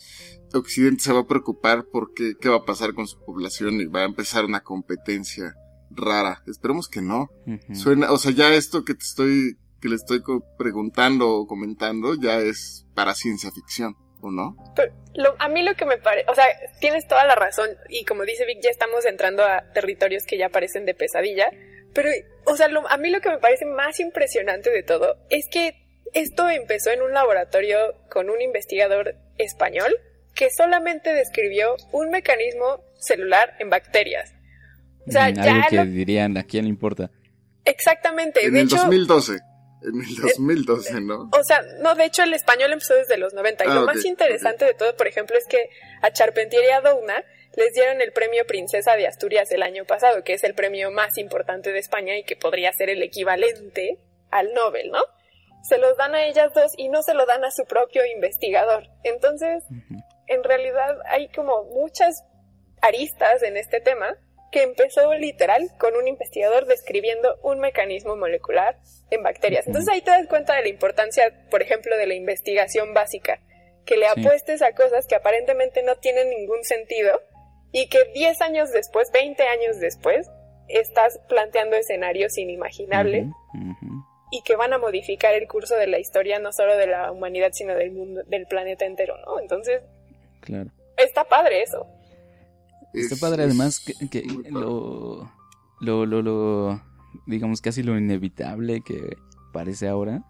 Occidente se va a preocupar porque qué va a pasar con su población y va a empezar una competencia rara. Esperemos que no. Suena, o sea, ya esto que te estoy, que le estoy preguntando o comentando ya es para ciencia ficción, ¿o no? a mí lo que me parece, o sea, tienes toda la razón y como dice Vic, ya estamos entrando a territorios que ya parecen de pesadilla, pero, o sea, a mí lo que me parece más impresionante de todo es que esto empezó en un laboratorio con un investigador español que solamente describió un mecanismo celular en bacterias. O sea, mm, ya algo que dirían, ¿a quién le importa? Exactamente. En el 2012. En el 2012, ¿no? O sea, no, de hecho el español empezó desde los 90. y ah, lo más interesante de todo, por ejemplo, es que a Charpentier y a Douna les dieron el premio Princesa de Asturias el año pasado, que es el premio más importante de España y que podría ser el equivalente al Nobel, ¿no? Se los dan a ellas dos y no se lo dan a su propio investigador. Entonces, en realidad hay como muchas aristas en este tema que empezó literal con un investigador describiendo un mecanismo molecular en bacterias. Entonces ahí te das cuenta de la importancia, por ejemplo, de la investigación básica, que le apuestes a cosas que aparentemente no tienen ningún sentido y que 10 años después, 20 años después, estás planteando escenarios inimaginables y que van a modificar el curso de la historia no solo de la humanidad, sino del mundo, del planeta entero, ¿no? Entonces, claro. está padre eso. Está padre además que, lo, lo, lo, lo, digamos, casi lo inevitable que parece ahora.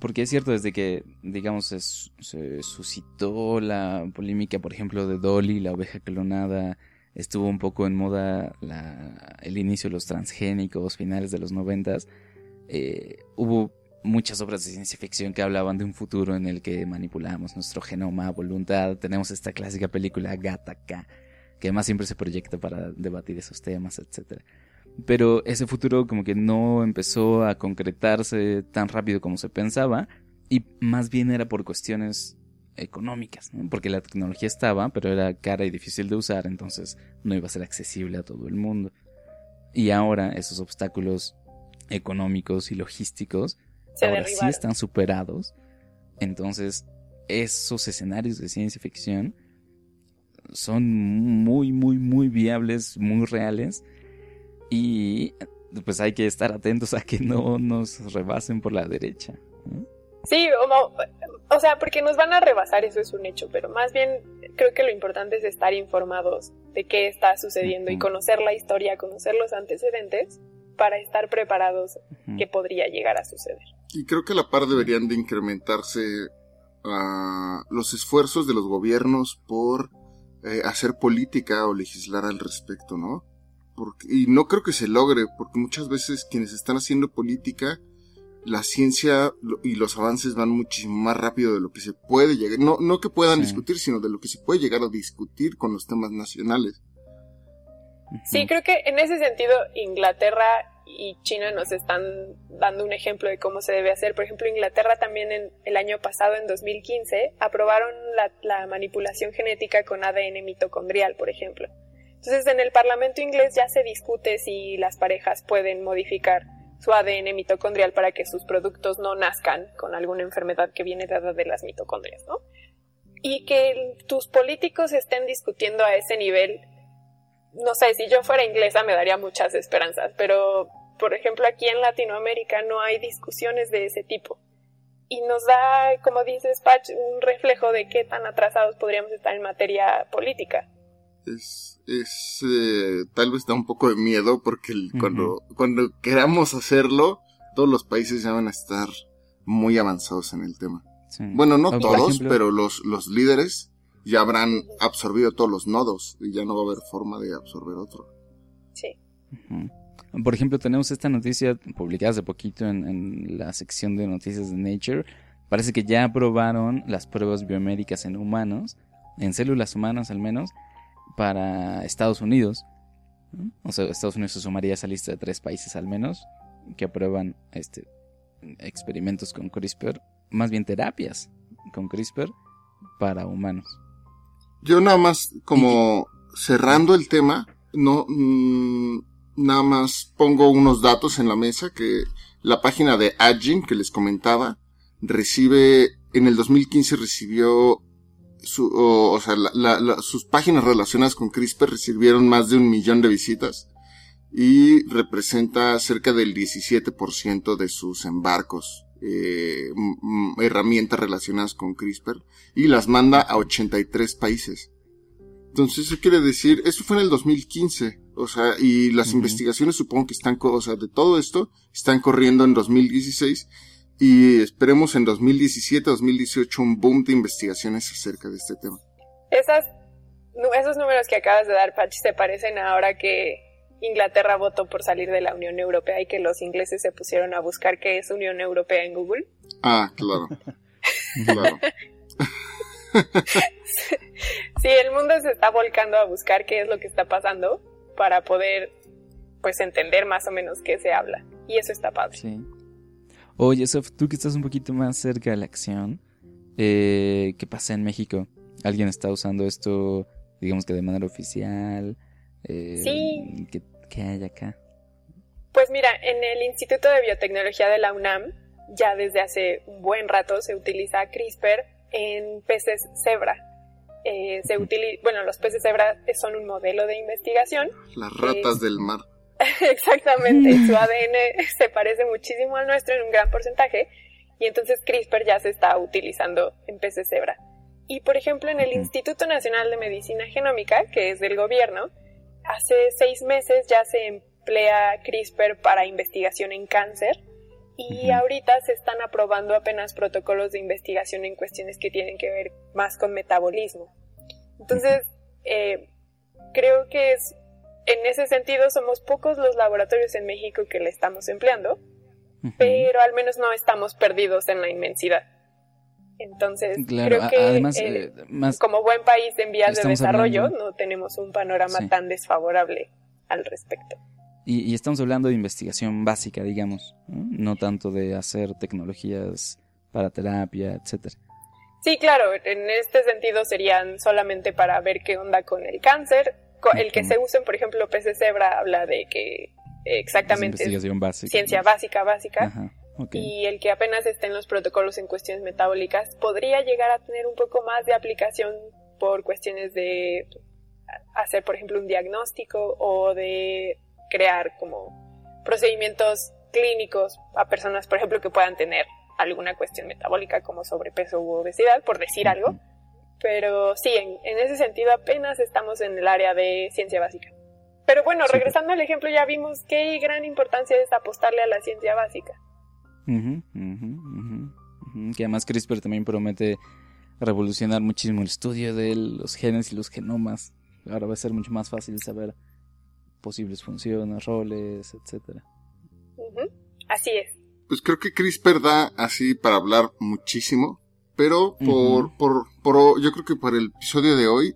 Porque es cierto, desde que, digamos, se, suscitó la polémica, por ejemplo, de Dolly, la oveja clonada, estuvo un poco en moda la, el inicio de los transgénicos, finales de los noventas, eh, hubo muchas obras de ciencia ficción que hablaban de un futuro en el que manipulamos nuestro genoma a voluntad. Tenemos esta clásica película Gattaca, que además siempre se proyecta para debatir esos temas, etc. Pero ese futuro como que no empezó a concretarse tan rápido como se pensaba y más bien era por cuestiones económicas, porque la tecnología estaba, pero era cara y difícil de usar, entonces no iba a ser accesible a todo el mundo. Y ahora esos obstáculos económicos y logísticos ahora sí están superados. Entonces, esos escenarios de ciencia ficción son muy, muy, muy viables, muy reales. Y pues hay que estar atentos a que no nos rebasen por la derecha. Sí, o, o sea, porque nos van a rebasar, eso es un hecho, pero más bien creo que lo importante es estar informados de qué está sucediendo y conocer la historia, conocer los antecedentes para estar preparados que podría llegar a suceder. Y creo que a la par deberían de incrementarse uh, los esfuerzos de los gobiernos por eh, hacer política o legislar al respecto, ¿no? Porque, y no creo que se logre, porque muchas veces quienes están haciendo política, la ciencia y los avances van muchísimo más rápido de lo que se puede llegar, no, no que puedan discutir, sino de lo que se puede llegar a discutir con los temas nacionales. Sí, creo que en ese sentido Inglaterra y China nos están dando un ejemplo de cómo se debe hacer. Por ejemplo, Inglaterra también en el año pasado, en 2015, aprobaron la, manipulación genética con ADN mitocondrial, por ejemplo. Entonces, en el Parlamento inglés ya se discute si las parejas pueden modificar su ADN mitocondrial para que sus productos no nazcan con alguna enfermedad que viene dada de las mitocondrias, ¿no? Y que tus políticos estén discutiendo a ese nivel no sé, si yo fuera inglesa me daría muchas esperanzas, pero por ejemplo aquí en Latinoamérica no hay discusiones de ese tipo. Y nos da, como dices, Patch, un reflejo de qué tan atrasados podríamos estar en materia política. Es, es eh, tal vez da un poco de miedo porque cuando, cuando queramos hacerlo, todos los países ya van a estar muy avanzados en el tema. Bueno, no todos, pero los, los líderes ya habrán absorbido todos los nodos y ya no va a haber forma de absorber otro. Sí. Por ejemplo, tenemos esta noticia publicada hace poquito en, la sección de noticias de Nature. Parece que ya aprobaron las pruebas biomédicas en humanos, en células humanas al menos, para Estados Unidos. O sea, Estados Unidos se sumaría a esa lista de tres países al menos que aprueban este experimentos con CRISPR, más bien terapias con CRISPR para humanos. Yo nada más, como cerrando el tema, no, mm, nada más pongo unos datos en la mesa que la página de Agin que les comentaba recibe, en el 2015 recibió su, o, sea, sus páginas relacionadas con CRISPR recibieron más de un millón de visitas y representa cerca del 17% de sus embarcos eh, herramientas relacionadas con CRISPR y las manda a 83 países. Entonces eso quiere decir, eso fue en el 2015, o sea, y las investigaciones supongo que están, o sea, de todo esto están corriendo en 2016 y esperemos en 2017, 2018 un boom de investigaciones acerca de este tema. Esas, esos números que acabas de dar, Patch, se parecen ahora que Inglaterra votó por salir de la Unión Europea y que los ingleses se pusieron a buscar qué es Unión Europea en Google. Ah, claro. <laughs> claro. <laughs> sí, el mundo se está volcando a buscar qué es lo que está pasando para poder pues entender más o menos qué se habla. Y eso está padre. Sí. Oye, Sof, tú que estás un poquito más cerca de la acción, eh, ¿qué pasa en México? ¿Alguien está usando esto, digamos que de manera oficial? Eh, sí. ¿qué, hay acá? Pues mira, en el Instituto de Biotecnología de la UNAM, ya desde hace un buen rato se utiliza CRISPR en peces cebra. Eh, se bueno, los peces cebra son un modelo de investigación. Las ratas del mar. <laughs> Exactamente, su ADN <laughs> se parece muchísimo al nuestro en un gran porcentaje y entonces CRISPR ya se está utilizando en peces cebra. Y por ejemplo, en el Instituto Nacional de Medicina Genómica, que es del gobierno, hace seis meses ya se emplea CRISPR para investigación en cáncer y ahorita se están aprobando apenas protocolos de investigación en cuestiones que tienen que ver más con metabolismo. Entonces, eh, creo que es en ese sentido somos pocos los laboratorios en México que le estamos empleando, pero al menos no estamos perdidos en la inmensidad. Entonces, creo que además, eh, como buen país en vías de desarrollo no tenemos un panorama tan desfavorable al respecto. Y, estamos hablando de investigación básica, digamos, ¿no? tanto de hacer tecnologías para terapia, etcétera. Sí, claro, en este sentido serían solamente para ver qué onda con el cáncer, el que se usen, por ejemplo, peces cebra habla de que exactamente ciencia básica, básica. Y el que apenas esté en los protocolos en cuestiones metabólicas podría llegar a tener un poco más de aplicación por cuestiones de hacer, por ejemplo, un diagnóstico o de crear como procedimientos clínicos a personas, por ejemplo, que puedan tener alguna cuestión metabólica como sobrepeso u obesidad, por decir algo. Pero sí, en, ese sentido apenas estamos en el área de ciencia básica. Pero bueno, regresando al ejemplo, ya vimos qué gran importancia es apostarle a la ciencia básica. Que además CRISPR también promete revolucionar muchísimo el estudio de los genes y los genomas. Ahora va a ser mucho más fácil saber posibles funciones, roles, etcétera. Así es. Pues creo que CRISPR da así para hablar muchísimo pero por, por, por, yo creo que por el episodio de hoy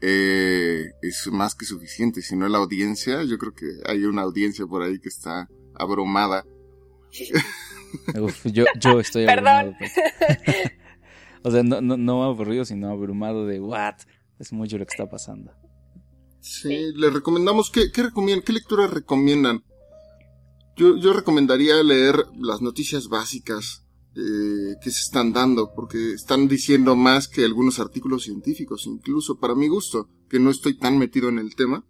eh, es más que suficiente. Si no la audiencia, yo creo que hay una audiencia por ahí que está abrumada. <laughs> yo, yo estoy <laughs> abrumado. Pues. <laughs> o sea, no, no, no aburrido, sino abrumado de what. Es mucho lo que está pasando. Sí, le recomendamos, ¿qué, qué, recomiendan, qué recomiendan? Yo, yo recomendaría leer las noticias básicas eh, que se están dando, porque están diciendo más que algunos artículos científicos, incluso para mi gusto, que no estoy tan metido en el tema.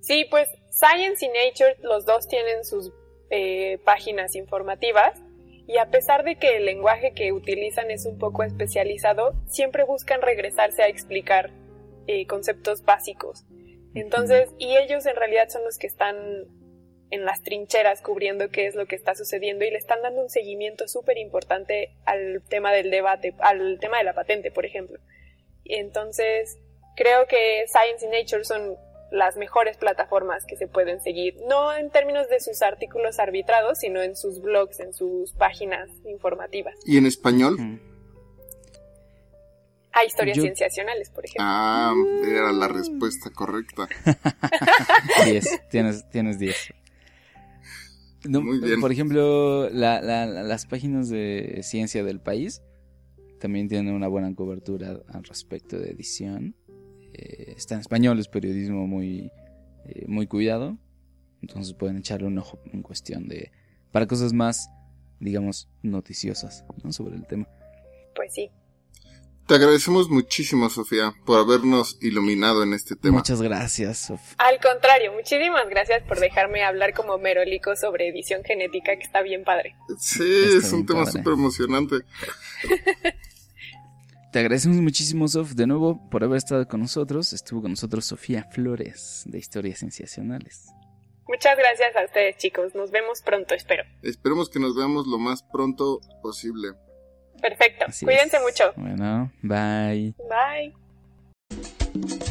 Sí, pues Science y Nature, los dos tienen sus eh, páginas informativas y a pesar de que el lenguaje que utilizan es un poco especializado, siempre buscan regresarse a explicar eh, conceptos básicos. Entonces, y ellos en realidad son los que están en las trincheras cubriendo qué es lo que está sucediendo y le están dando un seguimiento súper importante al tema del debate, al tema de la patente, por ejemplo. Entonces, creo que Science y Nature son las mejores plataformas que se pueden seguir, no en términos de sus artículos arbitrados, sino en sus blogs, en sus páginas informativas. ¿Y en español? Hay historias cienciacionales, por ejemplo. Ah, era la respuesta correcta. <laughs> 10, tienes 10. Por ejemplo, las páginas de ciencia del país también tienen una buena cobertura al respecto de edición. Eh, está en español, es periodismo muy, eh, muy cuidado. Entonces pueden echarle un ojo en cuestión de... para cosas más, digamos, noticiosas sobre el tema. Pues sí, te agradecemos muchísimo, Sofía, por habernos iluminado en este tema. Muchas gracias, Sofía. Al contrario, muchísimas gracias por dejarme hablar como merolico sobre edición genética, que está bien padre. Sí, es un tema súper emocionante. <laughs> Te agradecemos muchísimo, Sof, de nuevo por haber estado con nosotros. Estuvo con nosotros Sofía Flores, de Historias Sensacionales. Muchas gracias a ustedes, chicos. Nos vemos pronto, espero. Esperemos que nos veamos lo más pronto posible. Perfecto. Cuídense mucho. Bueno, bye. Bye.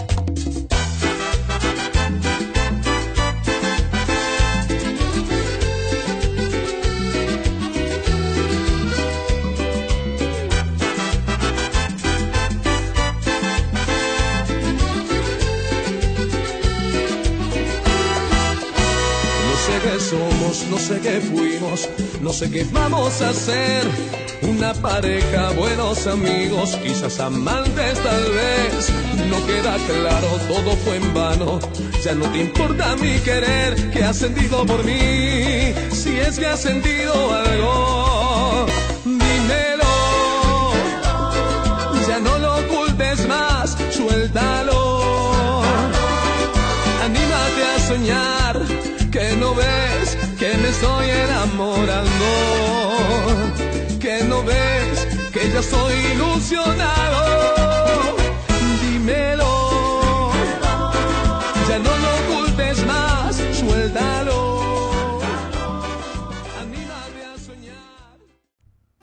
No sé qué fuimos, no sé qué vamos a hacer. Una pareja, buenos amigos, quizás amantes tal vez. No queda claro, todo fue en vano. Ya no te importa mi querer, que has sentido por mí. Si es que has sentido algo, dímelo. Ya no lo ocultes más, suéltalo. Anímate a soñar, que ya estoy ilusionado. Dímelo. Ya no lo ocultes más, suéltalo. A soñar.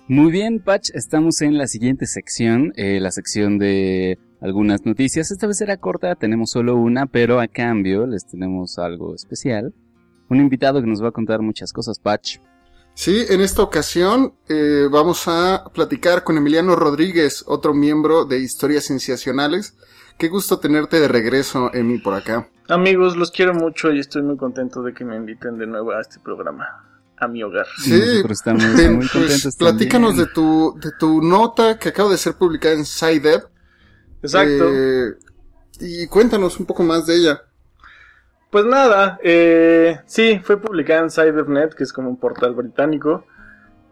Muy bien, Patch, estamos en la siguiente sección, eh, la sección de algunas noticias. Esta vez será corta, tenemos solo una, pero a cambio les tenemos algo especial. Un invitado que nos va a contar muchas cosas, Patch. Sí, en esta ocasión eh, vamos a platicar con Emiliano Rodríguez, otro miembro de Historias Sensacionales. Qué gusto tenerte de regreso, Emi, por acá. Amigos, los quiero mucho y estoy muy contento de que me inviten de nuevo a este programa, a mi hogar. Sí, Nosotros estamos muy pues, contentos platícanos también. de tu, de tu nota que acaba de ser publicada en SciDev. Exacto. Eh, y cuéntanos un poco más de ella. Pues nada, eh, sí, fue publicada en CyberNet, que es como un portal británico.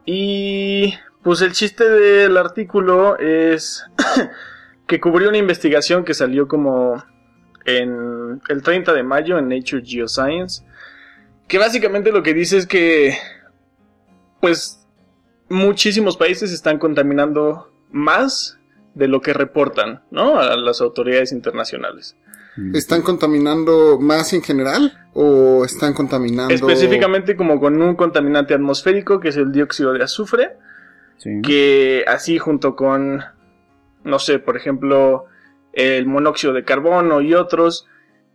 Y pues el chiste del artículo es <coughs> que cubrió una investigación que salió como en el 30 de mayo en Nature Geoscience. Que básicamente lo que dice es que pues muchísimos países están contaminando más de lo que reportan, ¿no? A las autoridades internacionales. ¿Están contaminando más en general o están contaminando... Específicamente como con un contaminante atmosférico que es el dióxido de azufre, Sí. que así junto con, no sé, por ejemplo, el monóxido de carbono y otros,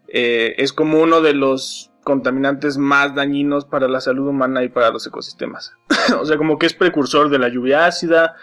eh, es como uno de los contaminantes más dañinos para la salud humana y para los ecosistemas. <laughs> o sea, como que es precursor de la lluvia ácida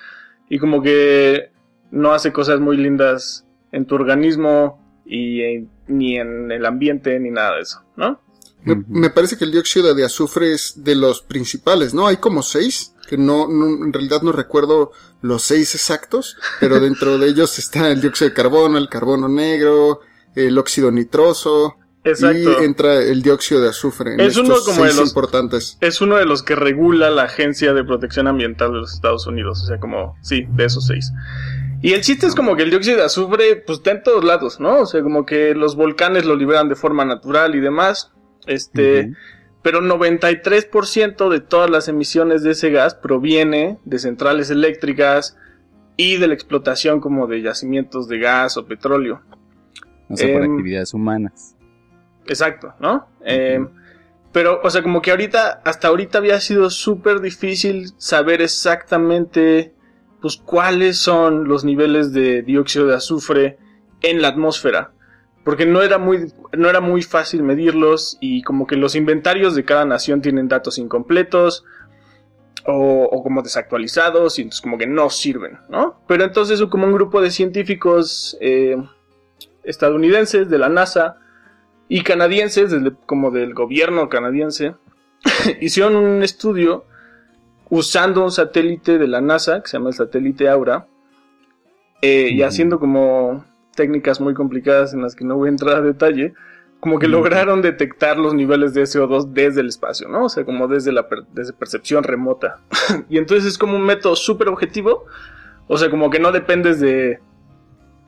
y como que no hace cosas muy lindas en tu organismo y en- ni en el ambiente ni nada de eso, ¿no? Me, parece que el dióxido de azufre es de los principales, ¿no? Hay como seis, que no, no- en realidad no recuerdo los seis exactos, pero <laughs> dentro de ellos está el dióxido de carbono, el carbono negro, el óxido nitroso, Exacto. y entra el dióxido de azufre. En Es uno estos como de los- importantes. es uno de los que regula la Agencia de Protección Ambiental de los Estados Unidos. O sea, como, sí, de esos seis. Y el chiste es como que el dióxido de azufre, pues está en todos lados, ¿no? O sea, como que los volcanes lo liberan de forma natural y demás. Este, Ujú. pero 93% de todas las emisiones de ese gas proviene de centrales eléctricas y de la explotación como de yacimientos de gas o petróleo. O sea, por em, actividades humanas. Exacto, ¿no? Eh, pero, o sea, como que ahorita, hasta ahorita había sido súper difícil saber exactamente, pues, cuáles son los niveles de dióxido de azufre en la atmósfera. Porque no era muy, no era muy fácil medirlos y como que los inventarios de cada nación tienen datos incompletos o, o como desactualizados y entonces como que no sirven, ¿no? Pero entonces como un grupo de científicos eh, estadounidenses de la NASA y canadienses, desde- como del gobierno canadiense, <laughs> hicieron un estudio usando un satélite de la NASA, que se llama el satélite Aura, eh, y haciendo como técnicas muy complicadas en las que no voy a entrar a detalle, como que lograron detectar los niveles de CO2 desde el espacio, ¿no? O sea, como desde la per- desde percepción remota. <laughs> y entonces es como un método súper objetivo, o sea, como que no dependes de,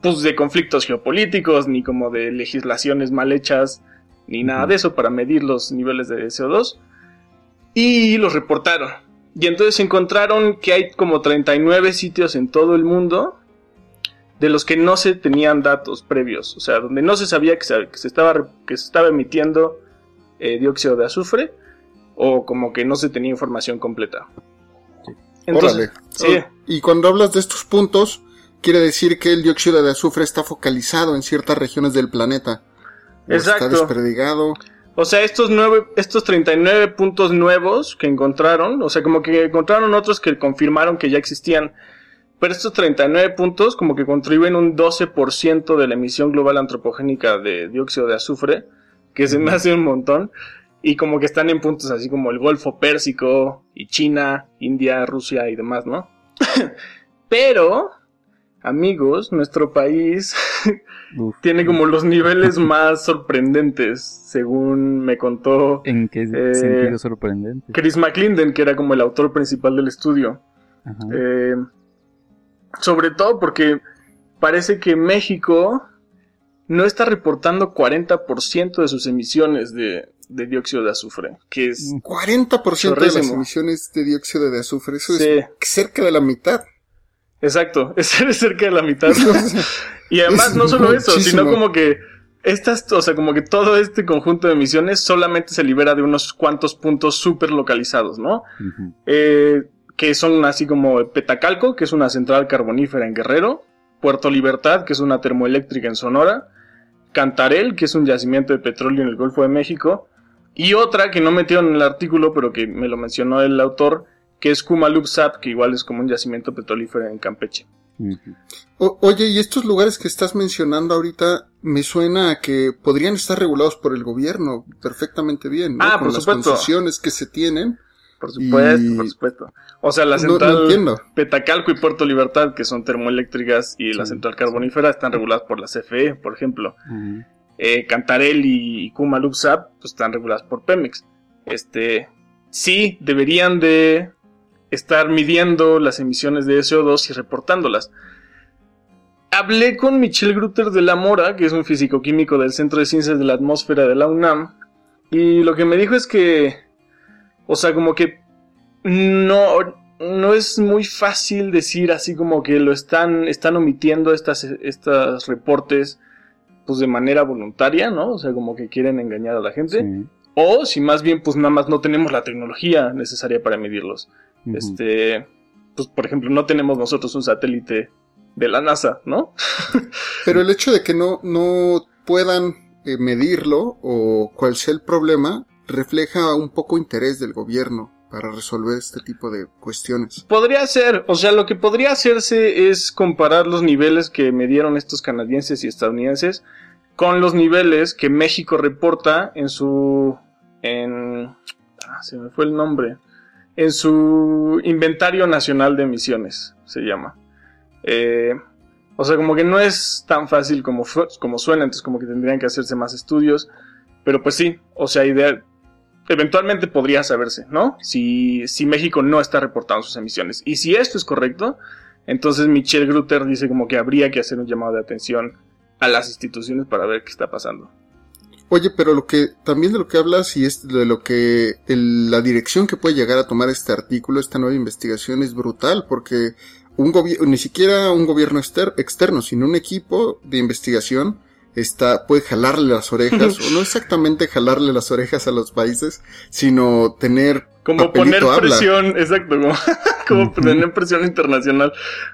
pues, de conflictos geopolíticos, ni como de legislaciones mal hechas, ni nada de eso para medir los niveles de CO2. Y los reportaron. Y entonces encontraron que hay como 39 sitios en todo el mundo de los que no se tenían datos previos, o sea, donde no se sabía que se, que se estaba, que se estaba emitiendo eh, dióxido de azufre o como que no se tenía información completa. Entonces, Órale. sí, Y cuando hablas de estos puntos, quiere decir que el dióxido de azufre está focalizado en ciertas regiones del planeta. Exacto. Está desperdigado. O sea, estos nueve, estos 39 puntos nuevos que encontraron, o sea, como que encontraron otros que confirmaron que ya existían. Pero estos 39 puntos como que contribuyen un 12% de la emisión global antropogénica de dióxido de azufre, que se me hace un montón. y como que están en puntos así como el Golfo Pérsico y China, India, Rusia y demás, ¿no? <laughs> Pero, amigos, nuestro país <laughs> tiene como los niveles <laughs> más sorprendentes, según me contó. ¿En qué eh, sentido sorprendente? Chris McClinden, que era como el autor principal del estudio. Ajá. Eh, sobre todo porque parece que México no está reportando 40% de sus emisiones de, de dióxido de azufre, que es 40% de las emisiones de dióxido de azufre, eso Sí. es cerca de la mitad. Exacto, <laughs> es cerca de la mitad. y además no solo eso, sino como que estas, o sea, como que todo este conjunto de emisiones solamente se libera de unos cuantos puntos súper localizados, ¿no? Eh, que son así como Petacalco, que es una central carbonífera en Guerrero, Puerto Libertad, que es una termoeléctrica en Sonora, Cantarel, que es un yacimiento de petróleo en el Golfo de México, y otra que no metieron en el artículo, pero que me lo mencionó el autor, que es Kumalupsap, que igual es como un yacimiento petrolífero en Campeche. O- oye, y estos lugares que estás mencionando ahorita me suena a que podrían estar regulados por el gobierno perfectamente bien, ¿no? Ah, Con por las supuesto. concesiones que se tienen. Por supuesto, Y- por supuesto. O sea, la No- no central entiendo. Petacalco y Puerto Libertad, que son termoeléctricas, y la Sí, central carbonífera están reguladas por la CFE, por ejemplo. Ujú. eh, Cantarel y Kumalupsap pues están reguladas por Pemex. Este, sí, deberían de estar midiendo las emisiones de SO2 y reportándolas. Hablé con Michel Grutter de la Mora, que es un físico-químico del Centro de Ciencias de la Atmósfera de la UNAM, y lo que me dijo es que, o sea, como que no, no es muy fácil decir así como que lo están, están omitiendo estas, estos reportes pues de manera voluntaria, ¿no? O sea, como que quieren engañar a la gente. Sí. O si más bien, pues nada más no tenemos la tecnología necesaria para medirlos. Este, pues por ejemplo, no tenemos nosotros un satélite de la NASA, ¿no? <laughs> Pero el hecho de que no, no puedan eh, medirlo o cuál sea el problema refleja un poco interés del gobierno para resolver este tipo de cuestiones. Podría ser, o sea, lo que podría hacerse es comparar los niveles que medieron estos canadienses y estadounidenses con los niveles que México reporta en su en ah, se me fue el nombre en su inventario nacional de emisiones se llama Eh, o sea como que no es tan fácil como como suena entonces como que tendrían que hacerse más estudios pero pues sí o sea idea eventualmente podría saberse, ¿no? Si, si México no está reportando sus emisiones. Y si esto es correcto, entonces Michelle Grutter dice como que habría que hacer un llamado de atención a las instituciones para ver qué está pasando. Oye, pero lo que también de lo que hablas y es de lo que el- la dirección que puede llegar a tomar este artículo, esta nueva investigación es brutal porque un gobierno, ni siquiera un gobierno exter- externo, sino un equipo de investigación está puede jalarle las orejas o no <laughs> exactamente jalarle las orejas a los países, sino tener Como poner habla. presión, exacto, como, <laughs> como tener presión internacional.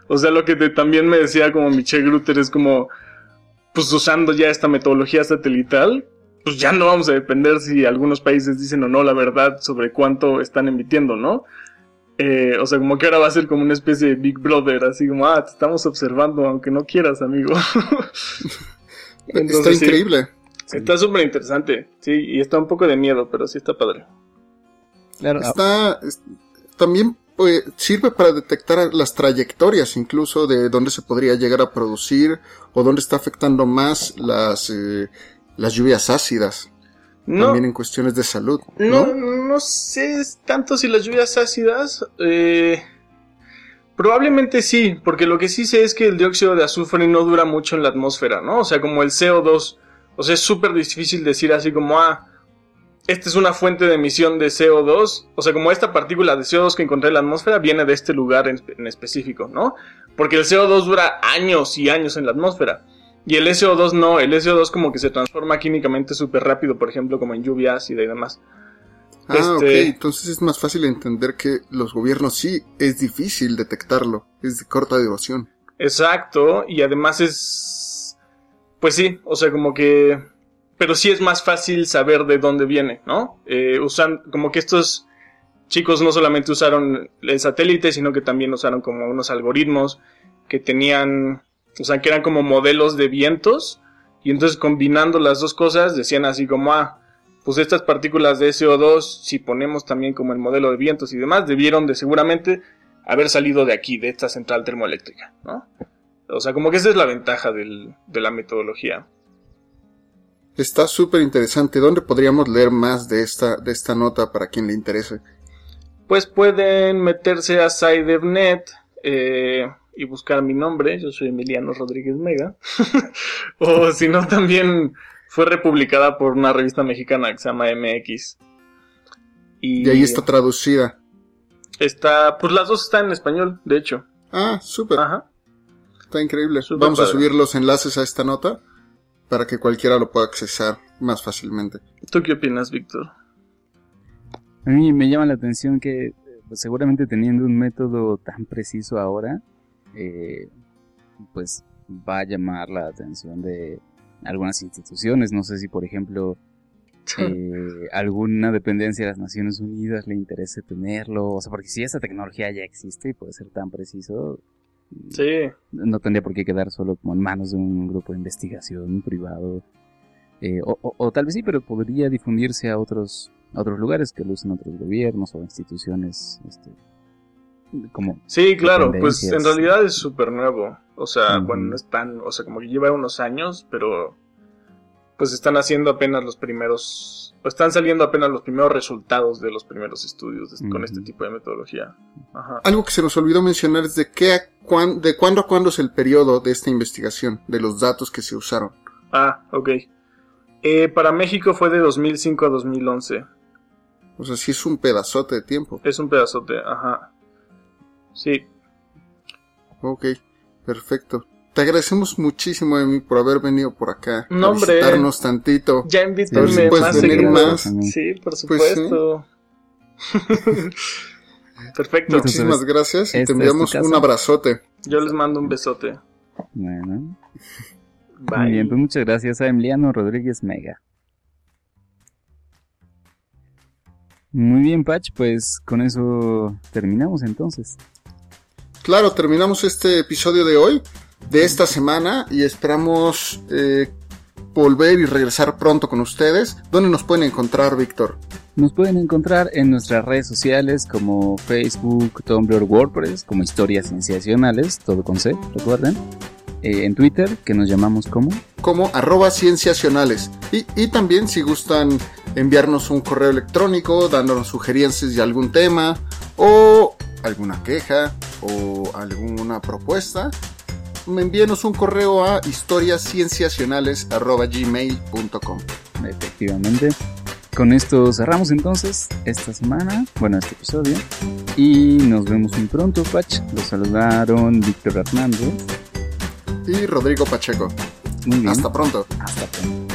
O sea, lo que te- también me decía como Michelle Grutter es como, pues usando ya esta metodología satelital, pues ya no vamos a depender si algunos países dicen o no la verdad sobre cuánto están emitiendo, ¿no? Eh, o sea, como que ahora va a ser como una especie de Big Brother, así como, ah, te estamos observando aunque no quieras, amigo. <laughs> está sí, increíble. Está súper interesante, sí, y está un poco de miedo, pero sí está padre. Claro, Está es- también sirve para detectar las trayectorias incluso de dónde se podría llegar a producir o dónde está afectando más las eh, las lluvias ácidas No, también en cuestiones de salud No, ¿no? no sé tanto si las lluvias ácidas. eh, probablemente sí, porque lo que sí sé es que el dióxido de azufre no dura mucho en la atmósfera, ¿no? O sea, como el CO2. O sea, es súper difícil decir así como, ah, esta es una fuente de emisión de CO2. O sea, como esta partícula de CO2 que encontré en la atmósfera viene de este lugar en, en específico, ¿no? Porque el CO2 dura años y años en la atmósfera. Y el SO2 no, el SO2 como que se transforma químicamente súper rápido, por ejemplo, como en lluvia ácida y demás. ah este- ok entonces es más fácil entender que los gobiernos sí es difícil detectarlo es de corta duración Exacto, y además es... Pues sí, o sea, como que... Pero sí es más fácil saber de dónde viene, ¿no? Eh, usan, como que estos chicos no solamente usaron el satélite, sino que también usaron como unos algoritmos que tenían, o sea, que eran como modelos de vientos, y entonces combinando las dos cosas decían así como, ah, pues estas partículas de CO2, si ponemos también como el modelo de vientos y demás, debieron de seguramente haber salido de aquí, de esta central termoeléctrica, ¿no? O sea, como que esa es la ventaja del, de la metodología. Está súper interesante. ¿Dónde podríamos leer más de esta, de esta nota para quien le interese? Pues pueden meterse a SciDevNet eh, y buscar mi nombre. Yo soy Emiliano Rodríguez Mega. <laughs> o si no, también fue republicada por una revista mexicana que se llama MX. Y, ahí está traducida. Está, pues las dos están en español, de hecho. Ah, súper. Ajá. Está increíble. Vamos a subir los enlaces a esta nota para que cualquiera lo pueda accesar más fácilmente. ¿Tú qué opinas, Víctor? A mí me llama la atención que pues, seguramente teniendo un método tan preciso ahora, eh, pues va a llamar la atención de algunas instituciones. No sé si, por ejemplo, eh, alguna dependencia de las Naciones Unidas le interese tenerlo. O sea, porque si esa tecnología ya existe y puede ser tan preciso, Sí. No tendría por qué quedar solo como en manos de un grupo de investigación privado. Eh, o, tal vez sí, pero podría difundirse a otros, otros lugares que lo usen otros gobiernos o instituciones. Este, como sí, claro, pues en realidad es súper nuevo. O sea, bueno, no están, o sea, como que lleva unos años, pero pues están haciendo apenas los primeros, están saliendo apenas los primeros resultados de los primeros estudios con este tipo de metodología. Algo que se nos olvidó mencionar es de qué, de cuándo a cuándo es el periodo de esta investigación, de los datos que se usaron. Ah, ok. Eh, para México fue de 2005 a 2011. O sea, sí es un pedazote de tiempo. Es un pedazote, ajá. Sí. Ok, perfecto. Te agradecemos muchísimo, Emi, por haber venido por acá. No, a visitarnos tantito. Ya invítenme si puedes venir más. Sí, por pues supuesto. <laughs> Perfecto. Muchísimas gracias y te enviamos un abrazote. Yo les mando un besote. Bueno. <laughs> Bye. Muy bien, pues muchas gracias a Emiliano Rodríguez Mega. Muy bien, Patch, pues con eso terminamos entonces. Claro, terminamos este episodio de hoy de esta semana y esperamos eh, volver y regresar pronto con ustedes. ¿Dónde nos pueden encontrar, Víctor? Nos pueden encontrar en nuestras redes sociales como Facebook, Tumblr, WordPress, como historias sensacionales, todo con C, recuerden. Eh, en Twitter, que nos llamamos como... Como arroba cienciacionales. Y, y también si gustan enviarnos un correo electrónico dándonos sugerencias de algún tema o alguna queja o alguna propuesta, envíenos un correo a historiascienciacionales.gmail.com Efectivamente. Con esto cerramos entonces esta semana, bueno, este episodio. Y nos vemos muy pronto, Pach. Los saludaron Víctor Hernández y Rodrigo Pacheco. Muy bien. Hasta pronto. Hasta pronto.